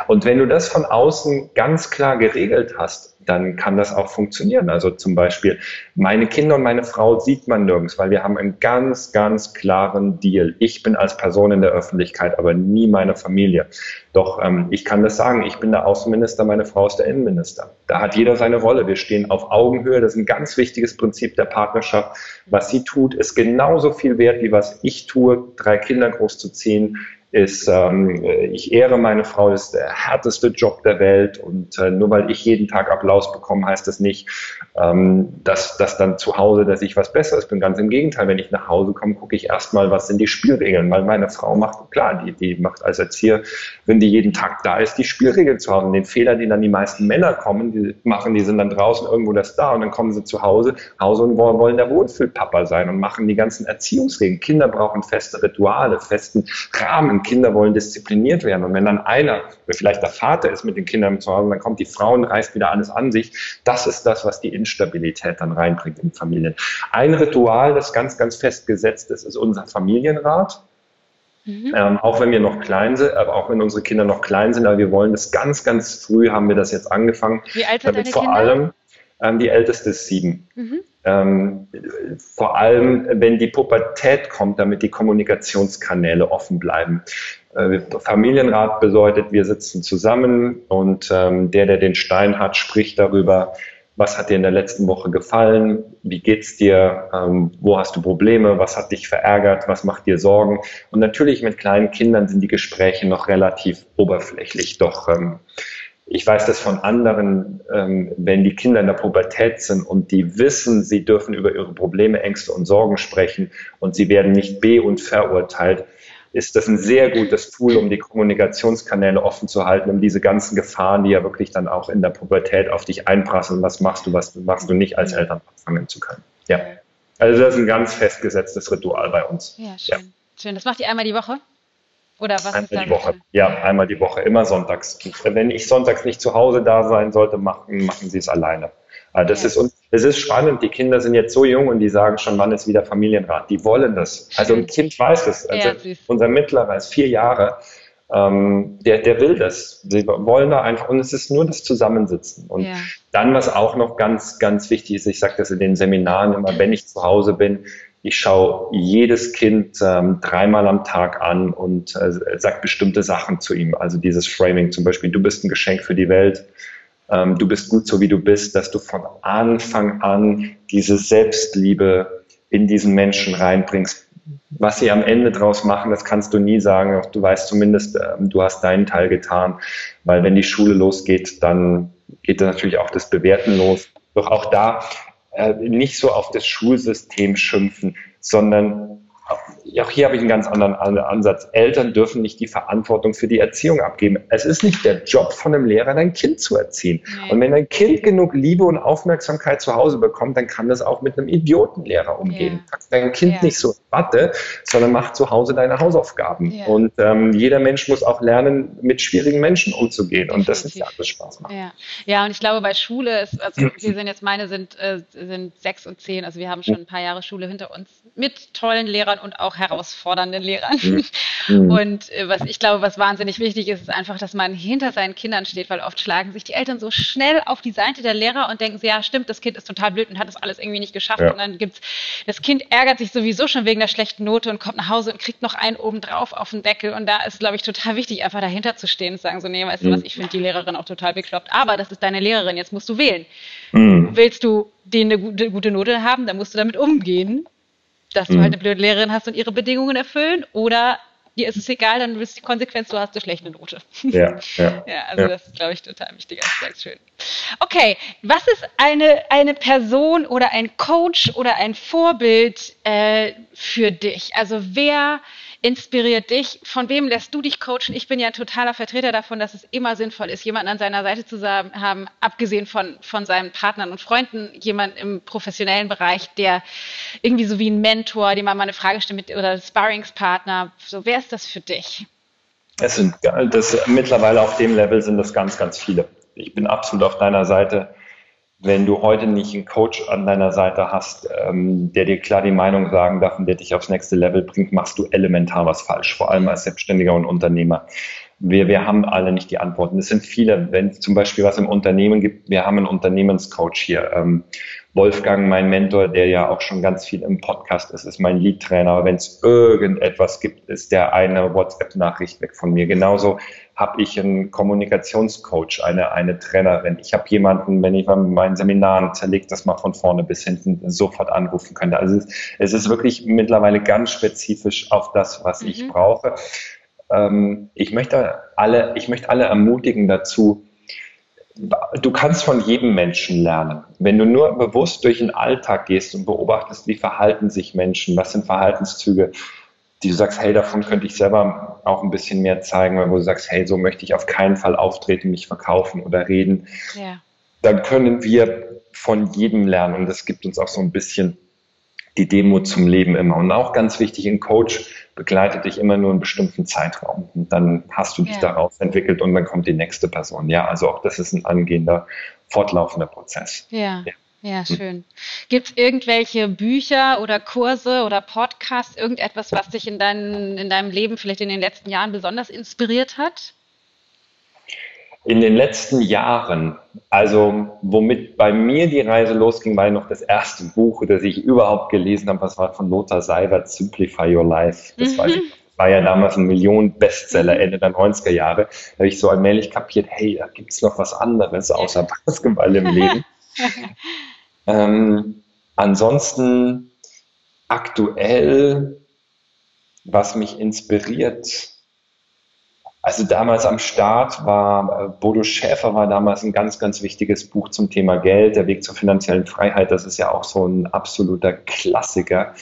Und wenn du das von außen ganz klar geregelt hast, dann kann das auch funktionieren. Also zum Beispiel, meine Kinder und meine Frau sieht man nirgends, weil wir haben einen ganz, ganz klaren Deal. Ich bin als Person in der Öffentlichkeit, aber nie meine Familie. Doch ähm, ich kann das sagen, ich bin der Außenminister, meine Frau ist der Innenminister. Da hat jeder seine Rolle. Wir stehen auf Augenhöhe. Das ist ein ganz wichtiges Prinzip der Partnerschaft. Was sie tut, ist genauso viel wert, wie was ich tue, drei Kinder großzuziehen ist, ähm, ich ehre meine Frau, ist der härteste Job der Welt und äh, nur weil ich jeden Tag Applaus bekomme, heißt das nicht, ähm, dass, dass dann zu Hause, dass ich was Besseres bin. Ganz im Gegenteil, wenn ich nach Hause komme, gucke ich erstmal, was sind die Spielregeln, weil meine Frau macht, klar, die, die macht als Erzieherin, die jeden Tag da ist, die Spielregeln zu Hause. Und den Fehler, den dann die meisten Männer kommen, die machen, die sind dann draußen irgendwo das da und dann kommen sie zu Hause, Hause und wollen der Wohlfühlpapa sein und machen die ganzen Erziehungsregeln. Kinder brauchen feste Rituale, festen Rahmen, Kinder wollen diszipliniert werden. Und wenn dann einer, vielleicht der Vater ist mit den Kindern zu Hause, dann kommt die Frau und reißt wieder alles an sich. Das ist das, was die Instabilität dann reinbringt in Familien. Ein Ritual, das ganz, ganz fest gesetzt ist, ist unser Familienrat. Mhm. Ähm, auch wenn wir noch klein sind, aber auch wenn unsere Kinder noch klein sind, aber wir wollen das ganz, ganz früh haben wir das jetzt angefangen. Wie alt sind deine vor Kinder? allem ähm, die älteste ist sieben. Mhm. Ähm, vor allem, wenn die Pubertät kommt, damit die Kommunikationskanäle offen bleiben. Äh, Familienrat bedeutet, wir sitzen zusammen und ähm, der, der den Stein hat, spricht darüber, was hat dir in der letzten Woche gefallen, wie geht's dir, ähm, wo hast du Probleme, was hat dich verärgert, was macht dir Sorgen. Und natürlich mit kleinen Kindern sind die Gespräche noch relativ oberflächlich, doch ähm, ich weiß das von anderen, ähm, wenn die Kinder in der Pubertät sind und die wissen, sie dürfen über ihre Probleme, Ängste und Sorgen sprechen und sie werden nicht be- und verurteilt, ist das ein sehr gutes Tool, um die Kommunikationskanäle offen zu halten, um diese ganzen Gefahren, die ja wirklich dann auch in der Pubertät auf dich einprasseln, was machst du, was machst du nicht als Eltern fangen zu können. Ja. Also das ist ein ganz festgesetztes Ritual bei uns. Ja, schön. Ja. Schön. Das macht ihr einmal die Woche? Oder was einmal ist die Woche. Ja, einmal die Woche, immer sonntags. Wenn ich sonntags nicht zu Hause da sein sollte, machen, machen sie es alleine. Ah, das, ja. ist, und es ist spannend. Die Kinder sind jetzt so jung und die sagen schon, wann ist wieder Familienrat. Die wollen das. Also ein Kind weiß das. Also ja, unser Mittlerer ist vier Jahre. Ähm, der, der will das. Sie wollen da einfach, und es ist nur das Zusammensitzen. Und ja. dann, was auch noch ganz, ganz wichtig ist, ich sage das in den Seminaren immer, wenn ich zu Hause bin, ich schaue jedes Kind ähm, dreimal am Tag an und äh, sage bestimmte Sachen zu ihm. Also dieses Framing zum Beispiel, du bist ein Geschenk für die Welt, ähm, du bist gut so wie du bist, dass du von Anfang an diese Selbstliebe in diesen Menschen reinbringst. Was sie am Ende draus machen, das kannst du nie sagen. Du weißt zumindest, ähm, du hast deinen Teil getan, weil wenn die Schule losgeht, dann geht natürlich auch das Bewerten los. Doch auch da äh, nicht so auf das Schulsystem schimpfen, sondern auch hier habe ich einen ganz anderen Ansatz. Eltern dürfen nicht die Verantwortung für die Erziehung abgeben. Es ist nicht der Job von einem Lehrer, dein Kind zu erziehen. Nee. Und wenn ein Kind genug Liebe und Aufmerksamkeit zu Hause bekommt, dann kann das auch mit einem Idiotenlehrer umgehen. Pack dein Kind ja. nicht so in Watte, sondern mach zu Hause deine Hausaufgaben. Ja. Und ähm, jeder Mensch muss auch lernen, mit schwierigen Menschen umzugehen. Und das ist ja alles Spaß macht. Ja. ja, und ich glaube, bei Schule ist, also wir sind jetzt, meine sind, äh, sind sechs und zehn, also wir haben schon ein paar Jahre Schule hinter uns mit tollen Lehrern und auch herausfordernden Lehrern. Mhm. mhm. Und äh, was ich glaube, was wahnsinnig wichtig ist, ist einfach, dass man hinter seinen Kindern steht, weil oft schlagen sich die Eltern so schnell auf die Seite der Lehrer und denken, ja, stimmt, das Kind ist total blöd und hat das alles irgendwie nicht geschafft. Ja. Und dann gibt's, das Kind ärgert sich sowieso schon wegen der schlechten Note und kommt nach Hause und kriegt noch einen obendrauf auf den Deckel. Und da ist, glaube ich, total wichtig, einfach dahinter zu stehen und sagen so, nee, weißt du was, mhm. ich finde die Lehrerin auch total bekloppt. Aber das ist deine Lehrerin, jetzt musst du wählen. Mhm. Willst du denen eine gute, gute Note haben, dann musst du damit umgehen dass du halt mhm. halt eine blöde Lehrerin hast und ihre Bedingungen erfüllen oder dir ist es egal, dann ist die Konsequenz, du hast eine schlechte Note. Ja, ja, ja also ja. das ist, glaube ich, total wichtig. Sehr schön. Okay, was ist eine, eine Person oder ein Coach oder ein Vorbild äh, für dich? Also wer inspiriert dich? Von wem lässt du dich coachen? Ich bin ja ein totaler Vertreter davon, dass es immer sinnvoll ist, jemanden an seiner Seite zu haben, abgesehen von, von seinen Partnern und Freunden, jemand im professionellen Bereich, der irgendwie so wie ein Mentor, dem man mal eine Frage stellt oder Sparringspartner. So, wer ist das für dich? Es sind das, mittlerweile auf dem Level sind das ganz, ganz viele. Ich bin absolut auf deiner Seite wenn du heute nicht einen Coach an deiner Seite hast, ähm, der dir klar die Meinung sagen darf und der dich aufs nächste Level bringt, machst du elementar was falsch, vor allem als Selbstständiger und Unternehmer. Wir, wir haben alle nicht die Antworten. Es sind viele, wenn es zum Beispiel was im Unternehmen gibt, wir haben einen Unternehmenscoach hier. Ähm, Wolfgang, mein Mentor, der ja auch schon ganz viel im Podcast ist, ist mein Lead-Trainer. Wenn es irgendetwas gibt, ist der eine WhatsApp-Nachricht weg von mir. Genauso habe ich einen Kommunikationscoach, eine, eine Trainerin. Ich habe jemanden, wenn ich bei meinen Seminaren zerlegt das mal von vorne bis hinten sofort anrufen könnte. Also es ist wirklich mittlerweile ganz spezifisch auf das, was mhm. ich brauche. ähm, ich möchte alle, ich möchte alle ermutigen dazu, du kannst von jedem Menschen lernen. Wenn du nur bewusst durch den Alltag gehst und beobachtest, wie verhalten sich Menschen, was sind Verhaltenszüge, die du sagst, hey, davon könnte ich selber auch ein bisschen mehr zeigen, wo du sagst, hey, so möchte ich auf keinen Fall auftreten, mich verkaufen oder reden, ja. dann können wir von jedem lernen und das gibt uns auch so ein bisschen die Demo zum Leben immer. Und auch ganz wichtig, ein Coach begleitet dich immer nur einen bestimmten Zeitraum. Und dann hast du dich ja. darauf entwickelt und dann kommt die nächste Person. Ja, also auch das ist ein angehender, fortlaufender Prozess. Ja. ja. Ja, hm. schön. Gibt es irgendwelche Bücher oder Kurse oder Podcasts, irgendetwas, was dich in, dein, in deinem Leben vielleicht in den letzten Jahren besonders inspiriert hat? In den letzten Jahren, also womit bei mir die Reise losging, war ja noch das erste Buch, das ich überhaupt gelesen habe, das war von Lothar Seibert, Simplify Your Life. Das mhm. war, war, ja damals ein Millionen-Bestseller mhm. Ende der 90er Jahre. Da habe ich so allmählich kapiert, hey, da gibt es noch was anderes außer Basketball im Leben. ähm, ansonsten aktuell, was mich inspiriert, also damals am Start war, äh, Bodo Schäfer war damals ein ganz, ganz wichtiges Buch zum Thema Geld, der Weg zur finanziellen Freiheit. Das ist ja auch so ein absoluter Klassiker.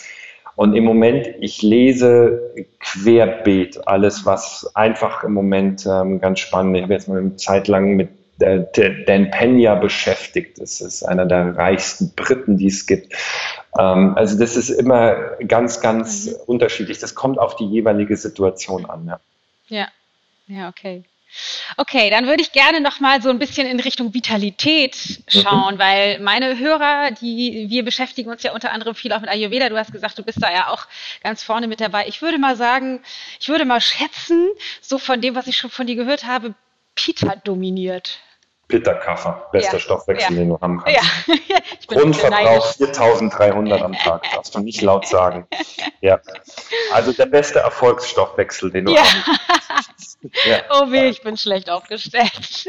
Und im Moment, ich lese querbeet alles, was einfach im Moment ähm, ganz spannend. Ich habe jetzt mal eine Zeit lang mit Dan Pena beschäftigt. Das ist einer der reichsten Briten, die es gibt. Ähm, also das ist immer ganz, ganz mhm. unterschiedlich. Das kommt auf die jeweilige Situation an. Ja. ja. Ja, okay. Okay, dann würde ich gerne noch mal so ein bisschen in Richtung Vitalität schauen, mhm. weil meine Hörer, die wir beschäftigen uns ja unter anderem viel auch mit Ayurveda. Du hast gesagt, du bist da ja auch ganz vorne mit dabei. Ich würde mal sagen, ich würde mal schätzen, so von dem, was ich schon von dir gehört habe, Pita dominiert. Pitta-Kaffer, bester ja. Stoffwechsel, ja. den du haben kannst. Ja. Grundverbrauch 4300 am Tag, darfst du nicht laut sagen. Ja. Also der beste Erfolgsstoffwechsel, den du ja. haben kannst. Ja. Oh weh, ich bin schlecht aufgestellt.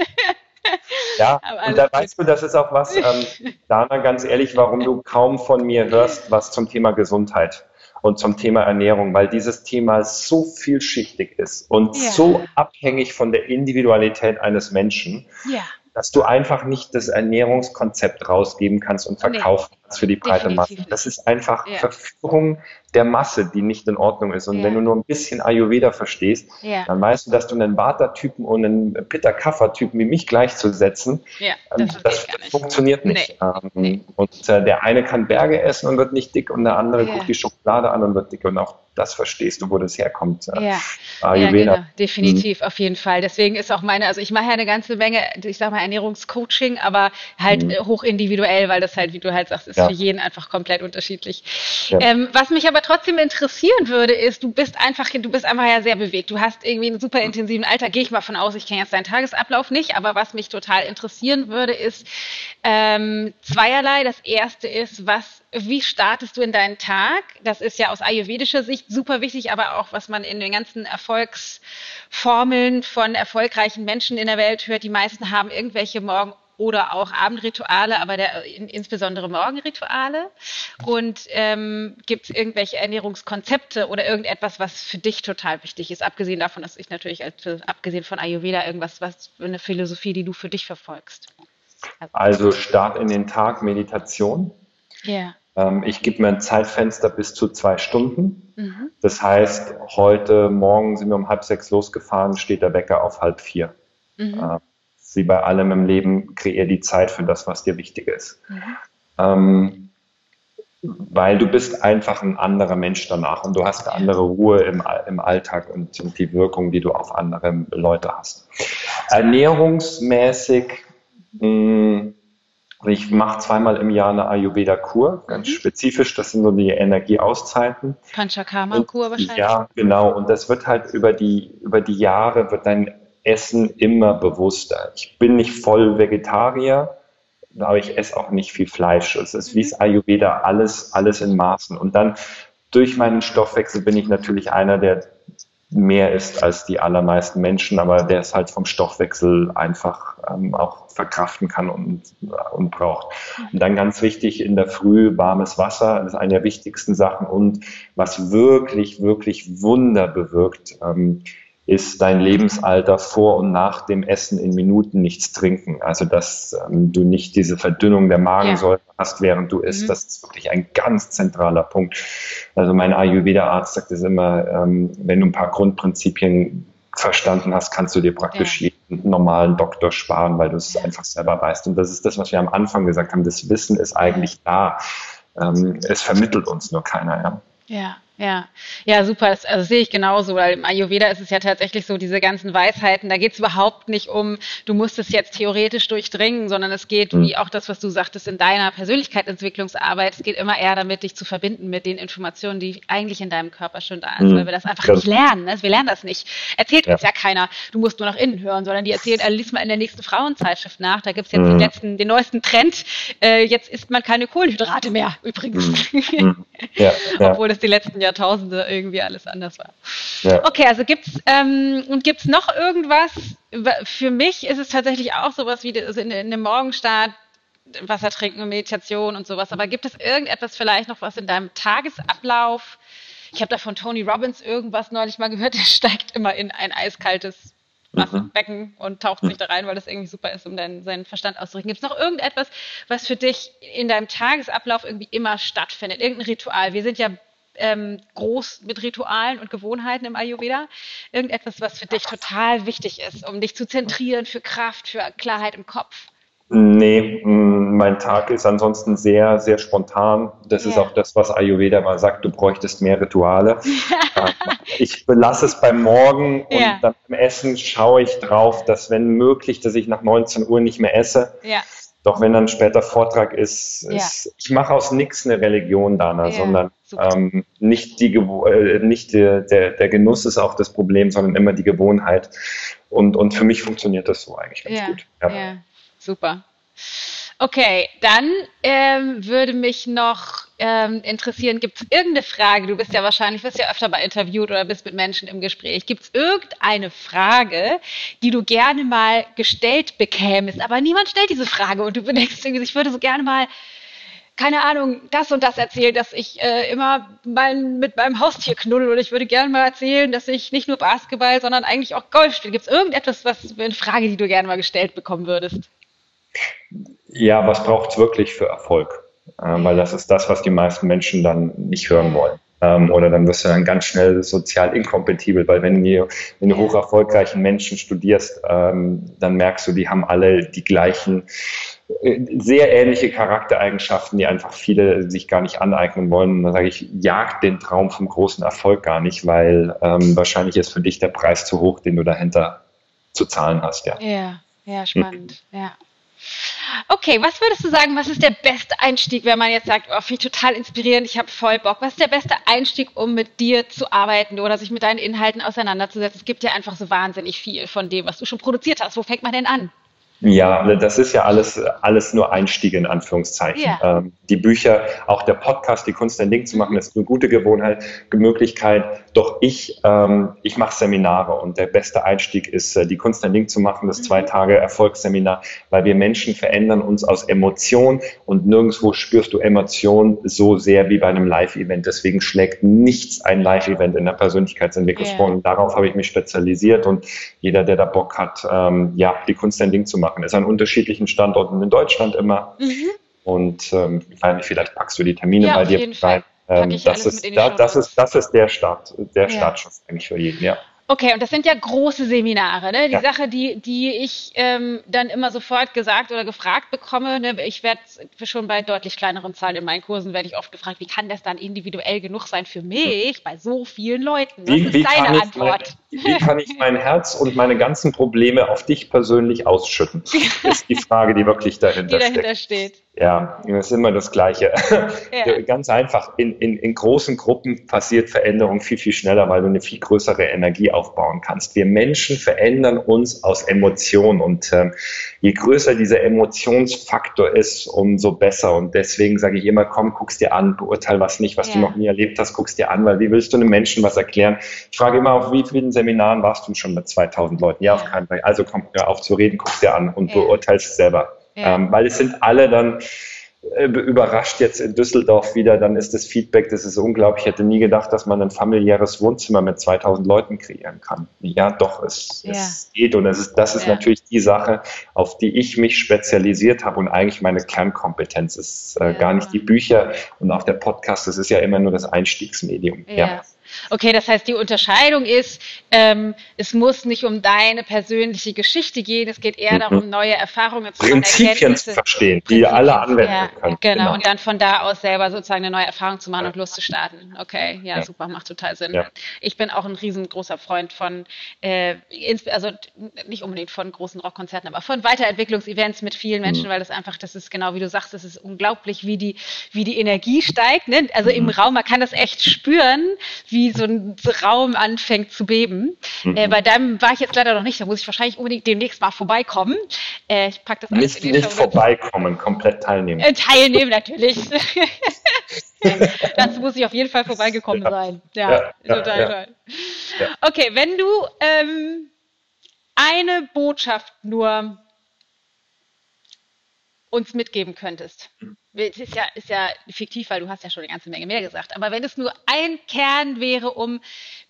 Ja, und da weißt du, das ist auch was, ähm, Dana, ganz ehrlich, warum du kaum von mir hörst, was zum Thema Gesundheit und zum Thema Ernährung, weil dieses Thema so vielschichtig ist und ja. so abhängig von der Individualität eines Menschen. Ja dass du einfach nicht das Ernährungskonzept rausgeben kannst und verkaufen nee, kannst für die breite Masse. Das ist einfach ja. Verführung der Masse, die nicht in Ordnung ist. Und ja. wenn du nur ein bisschen Ayurveda verstehst, ja. dann weißt du, dass du einen Vata-Typen und einen Pitta-Kapha-Typen wie mich gleichzusetzen, ja, ähm, das, das funktioniert nicht. Nee. Ähm, und äh, der eine kann Berge essen und wird nicht dick und der andere guckt die Schokolade an und wird dick. Und auch das verstehst du, wo das herkommt. Äh, ja, Ayurveda. ja genau, definitiv, mhm. auf jeden Fall. Deswegen ist auch meine, also ich mache ja eine ganze Menge, ich sage mal Ernährungscoaching, aber halt mhm. hoch individuell, weil das halt, wie du halt sagst, ist ja. für jeden einfach komplett unterschiedlich. Ja. Ähm, was mich aber trotzdem interessieren würde, ist, du bist einfach, du bist einfach ja sehr bewegt. Du hast irgendwie einen super intensiven Alter, gehe ich mal von aus, ich kenne jetzt deinen Tagesablauf nicht, aber was mich total interessieren würde, ist ähm, zweierlei. Das erste ist, was wie startest du in deinen Tag? Das ist ja aus ayurvedischer Sicht super wichtig, aber auch was man in den ganzen Erfolgsformeln von erfolgreichen Menschen in der Welt hört. Die meisten haben irgendwelche Morgen- oder auch Abendrituale, aber der, in, insbesondere Morgenrituale. Und ähm, gibt es irgendwelche Ernährungskonzepte oder irgendetwas, was für dich total wichtig ist, abgesehen davon, dass ich natürlich, als, abgesehen von Ayurveda, irgendwas, was eine Philosophie, die du für dich verfolgst? Also, also Start in den Tag, Meditation. Ja. Ähm, ich gebe mir ein Zeitfenster bis zu zwei Stunden. Mhm. Das heißt, heute Morgen sind wir um halb sechs losgefahren, steht der Wecker auf halb vier. Mhm. Äh, wie bei allem im Leben, kreier die Zeit für das, was dir wichtig ist. Mhm. Ähm, weil du bist einfach ein anderer Mensch danach und du hast eine andere Ruhe im, im Alltag und, und die Wirkung, die du auf andere Leute hast. Ernährungsmäßig mh, mm, ich mache zweimal im Jahr eine Ayurveda-Kur, ganz mhm. spezifisch. Das sind so die Energieauszeiten. Panchakarma-Kur wahrscheinlich. Ja, genau. Und das wird halt über die, über die Jahre wird dein Essen immer bewusster. Ich bin nicht voll Vegetarier, aber ich esse auch nicht viel Fleisch. Es ist wie es mhm. Ayurveda alles, alles in Maßen. Und dann durch meinen Stoffwechsel bin ich natürlich einer, der mehr ist als die allermeisten Menschen, aber der es halt vom Stoffwechsel einfach ähm, auch verkraften kann und, und braucht. Und dann ganz wichtig in der Früh warmes Wasser, das ist eine der wichtigsten Sachen und was wirklich, wirklich Wunder bewirkt, ähm, ist dein Lebensalter vor und nach dem Essen in Minuten nichts trinken. Also dass ähm, du nicht diese Verdünnung der Magensäure ja. hast, während du isst. Mhm. Das ist wirklich ein ganz zentraler Punkt. Also mein Ayurveda-Arzt sagt es immer, ähm, wenn du ein paar Grundprinzipien verstanden hast, kannst du dir praktisch ja. jeden normalen Doktor sparen, weil du es einfach selber weißt. Und das ist das, was wir am Anfang gesagt haben. Das Wissen ist eigentlich da. Ähm, es vermittelt uns nur keiner. Ja. Ja, ja, ja, super. Das, also sehe ich genauso, weil im Ayurveda ist es ja tatsächlich so, diese ganzen Weisheiten, da geht es überhaupt nicht um, du musst es jetzt theoretisch durchdringen, sondern es geht, mhm. wie auch das, was du sagtest, in deiner Persönlichkeitsentwicklungsarbeit, es geht immer eher damit, dich zu verbinden mit den Informationen, die eigentlich in deinem Körper schon da sind, mhm. weil wir das einfach ja. nicht lernen. Ne? Wir lernen das nicht. Erzählt ja. uns ja keiner, du musst nur nach innen hören, sondern die erzählt, äh, lies mal in der nächsten Frauenzeitschrift nach, da gibt es jetzt mhm. den letzten, den neuesten Trend, äh, jetzt isst man keine Kohlenhydrate mehr, übrigens. Mhm. Mhm. Ja, Obwohl es die letzten Jahrtausende irgendwie alles anders war. Ja. Okay, also gibt's ähm, und gibt's noch irgendwas? Für mich ist es tatsächlich auch sowas wie also in, in dem Morgenstart Wasser trinken, Meditation und sowas. Aber gibt es irgendetwas vielleicht noch, was in deinem Tagesablauf? Ich habe da von Tony Robbins irgendwas neulich mal gehört. Der steigt immer in ein eiskaltes Wasserbecken mhm. und taucht sich da rein, weil das irgendwie super ist, um deinen, seinen Verstand auszurichten. Gibt es noch irgendetwas, was für dich in deinem Tagesablauf irgendwie immer stattfindet? Irgendein Ritual? Wir sind ja ähm, groß mit Ritualen und Gewohnheiten im Ayurveda? Irgendetwas, was für dich total wichtig ist, um dich zu zentrieren für Kraft, für Klarheit im Kopf? Nee, mein Tag ist ansonsten sehr, sehr spontan. Das ja. ist auch das, was Ayurveda mal sagt, du bräuchtest mehr Rituale. ich belasse es beim Morgen und ja. dann beim Essen schaue ich drauf, dass wenn möglich, dass ich nach 19 Uhr nicht mehr esse. Ja. Doch wenn dann später Vortrag ist, ist ich mache aus nichts eine Religion, Dana, sondern ähm, nicht, die, äh, nicht der, der, der Genuss ist auch das Problem, sondern immer die Gewohnheit. Und, und für mich funktioniert das so eigentlich ganz gut. Ja, super. Okay, dann ähm, würde mich noch ähm, interessieren, gibt es irgendeine Frage, du bist ja wahrscheinlich, wirst ja öfter mal interviewt oder bist mit Menschen im Gespräch, gibt es irgendeine Frage, die du gerne mal gestellt bekämest, aber niemand stellt diese Frage und du denkst irgendwie, ich würde so gerne mal keine Ahnung, das und das erzählen, dass ich äh, immer mein, mit meinem Haustier knuddel und ich würde gerne mal erzählen, dass ich nicht nur Basketball, sondern eigentlich auch Golf spiele. Gibt es irgendetwas, was eine Frage, die du gerne mal gestellt bekommen würdest? Ja, was braucht es wirklich für Erfolg? Ähm, weil das ist das, was die meisten Menschen dann nicht hören wollen. Ähm, oder dann wirst du dann ganz schnell sozial inkompatibel, weil wenn du, wenn du hoch erfolgreichen Menschen studierst, ähm, dann merkst du, die haben alle die gleichen äh, sehr ähnliche Charaktereigenschaften, die einfach viele sich gar nicht aneignen wollen. Und da sage ich, jag den Traum vom großen Erfolg gar nicht, weil ähm, wahrscheinlich ist für dich der Preis zu hoch, den du dahinter zu zahlen hast. Ja, ja, ja spannend. Hm. Ja. Okay, was würdest du sagen, was ist der beste Einstieg, wenn man jetzt sagt, oh, finde ich total inspirierend, ich habe voll Bock. Was ist der beste Einstieg, um mit dir zu arbeiten oder sich mit deinen Inhalten auseinanderzusetzen? Es gibt ja einfach so wahnsinnig viel von dem, was du schon produziert hast. Wo fängt man denn an? Ja, das ist ja alles, alles nur Einstiege in Anführungszeichen. Ja. Ähm, die Bücher, auch der Podcast, die Kunst ein Ding zu machen, ist eine gute Gewohnheit, Möglichkeit. Doch ich, ähm, ich mache Seminare und der beste Einstieg ist, äh, die Kunst ein Ding zu machen, das zwei mhm. Tage Erfolgsseminar, weil wir Menschen verändern uns aus Emotion und nirgendwo spürst du Emotion so sehr wie bei einem Live-Event. Deswegen schlägt nichts ein Live-Event in der Persönlichkeitsentwicklung vor. Und darauf habe ich mich spezialisiert und jeder, der da Bock hat, ähm, ja, die Kunst ein Ding zu machen, machen. Ist an unterschiedlichen Standorten in Deutschland immer. Mhm. Und ähm, vielleicht packst du die Termine ja, bei dir rein. Ähm, das, ist, da, das, ist, das ist der Start, der ja. Startschuss eigentlich für jeden, ja. Okay, und das sind ja große Seminare. Ne? Die ja. Sache, die, die ich ähm, dann immer sofort gesagt oder gefragt bekomme, ne? ich werde schon bei deutlich kleineren Zahlen in meinen Kursen, werde ich oft gefragt, wie kann das dann individuell genug sein für mich bei so vielen Leuten? Was wie, ist wie deine Antwort? Mein, wie kann ich mein Herz und meine ganzen Probleme auf dich persönlich ausschütten? Das ist die Frage, die wirklich dahinter, die dahinter steht. steht. Ja, das ist immer das Gleiche. Ja. Ganz einfach, in, in, in großen Gruppen passiert Veränderung viel, viel schneller, weil du eine viel größere Energie aufbauen kannst. Wir Menschen verändern uns aus Emotionen und ähm, je größer dieser Emotionsfaktor ist, umso besser. Und deswegen sage ich immer, komm, guck's dir an, beurteil was nicht, was ja. du noch nie erlebt hast, guck's dir an, weil wie willst du einem Menschen was erklären? Ich frage immer, auf wie vielen Seminaren warst du schon mit 2000 Leuten? Ja, auf keinen Fall. Also komm, hör auf zu reden, guck's dir an und ja. beurteilst selber. Ja. Ähm, weil es sind alle dann äh, überrascht jetzt in Düsseldorf wieder, dann ist das Feedback, das ist unglaublich. Ich hätte nie gedacht, dass man ein familiäres Wohnzimmer mit 2000 Leuten kreieren kann. Ja, doch, es, ja. es geht und es ist, das ist ja. natürlich die Sache, auf die ich mich spezialisiert habe und eigentlich meine Kernkompetenz ist äh, gar nicht die Bücher und auch der Podcast, das ist ja immer nur das Einstiegsmedium. ja. Okay, das heißt, die Unterscheidung ist, ähm, es muss nicht um deine persönliche Geschichte gehen, es geht eher mhm. darum, neue Erfahrungen zu machen. Prinzipien zu verstehen, Prinzipien, die alle anwenden ja, können. Genau. genau, und dann von da aus selber sozusagen eine neue Erfahrung zu machen ja. und loszustarten. Okay, ja, ja, super, macht total Sinn. Ich bin auch ein riesengroßer Freund von, äh, also nicht unbedingt von großen Rockkonzerten, aber von Weiterentwicklungsevents mit vielen Menschen, mhm. weil das einfach, das ist genau wie du sagst, das ist unglaublich, wie die, wie die Energie steigt. Ne? Also mhm. im Raum, man kann das echt spüren, wie so ein Raum anfängt zu beben. Mhm. Äh, bei deinem war ich jetzt leider noch nicht, da muss ich wahrscheinlich unbedingt demnächst mal vorbeikommen. Äh, ich packe das alles Nicht, in nicht vorbeikommen, komplett teilnehmen. Äh, teilnehmen natürlich. Dazu muss ich auf jeden Fall vorbeigekommen ja. sein. Ja, ja total ja, toll. Okay, wenn du ähm, eine Botschaft nur uns mitgeben könntest. Das ist ja, ist ja fiktiv, weil du hast ja schon eine ganze Menge mehr gesagt. Aber wenn es nur ein Kern wäre, um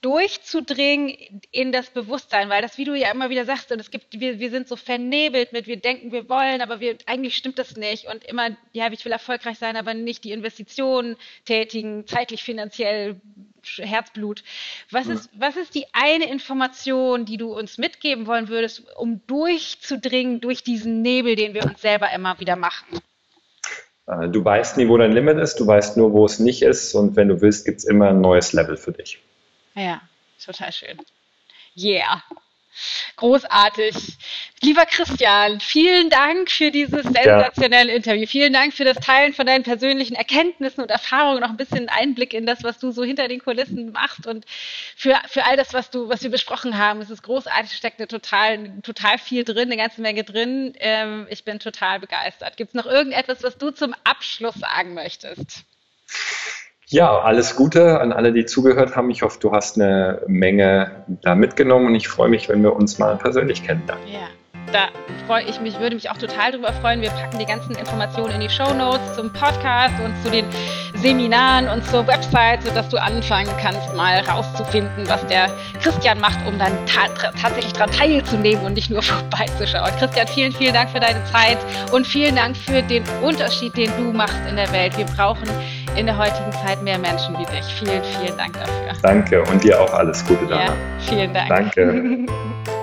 durchzudringen in das Bewusstsein, weil das, wie du ja immer wieder sagst, und es gibt, wir, wir sind so vernebelt mit, wir denken, wir wollen, aber wir, eigentlich stimmt das nicht. Und immer, ja, ich will erfolgreich sein, aber nicht die Investitionen tätigen, zeitlich, finanziell, Herzblut. Was ist, was ist die eine Information, die du uns mitgeben wollen würdest, um durchzudringen durch diesen Nebel, den wir uns selber immer wieder machen? Äh, du weißt nie, wo dein Limit ist, du weißt nur, wo es nicht ist und wenn du willst, gibt es immer ein neues Level für dich. Ja, total schön. Yeah. Großartig. Lieber Christian, vielen Dank für dieses sensationelle ja. Interview. Vielen Dank für das Teilen von deinen persönlichen Erkenntnissen und Erfahrungen, noch ein bisschen Einblick in das, was du so hinter den Kulissen machst und für, für all das, was du, was wir besprochen haben. Es ist großartig, steckt eine total, total viel drin, eine ganze Menge drin. Ähm, ich bin total begeistert. Gibt es noch irgendetwas, was du zum Abschluss sagen möchtest? Ja, alles Gute an alle, die zugehört haben. Ich hoffe, du hast eine Menge da mitgenommen und ich freue mich, wenn wir uns mal persönlich kennenlernen. Ja da freue ich mich, würde mich auch total darüber freuen. Wir packen die ganzen Informationen in die Show Notes zum Podcast und zu den Seminaren und zur Website, sodass du anfangen kannst, mal rauszufinden, was der Christian macht, um dann ta tatsächlich daran teilzunehmen und nicht nur vorbeizuschauen. Christian, vielen, vielen Dank für deine Zeit und vielen Dank für den Unterschied, den du machst in der Welt. Wir brauchen in der heutigen Zeit mehr Menschen wie dich. Vielen, vielen Dank dafür. Danke und dir auch alles Gute, Dana. Ja, vielen Dank. Danke.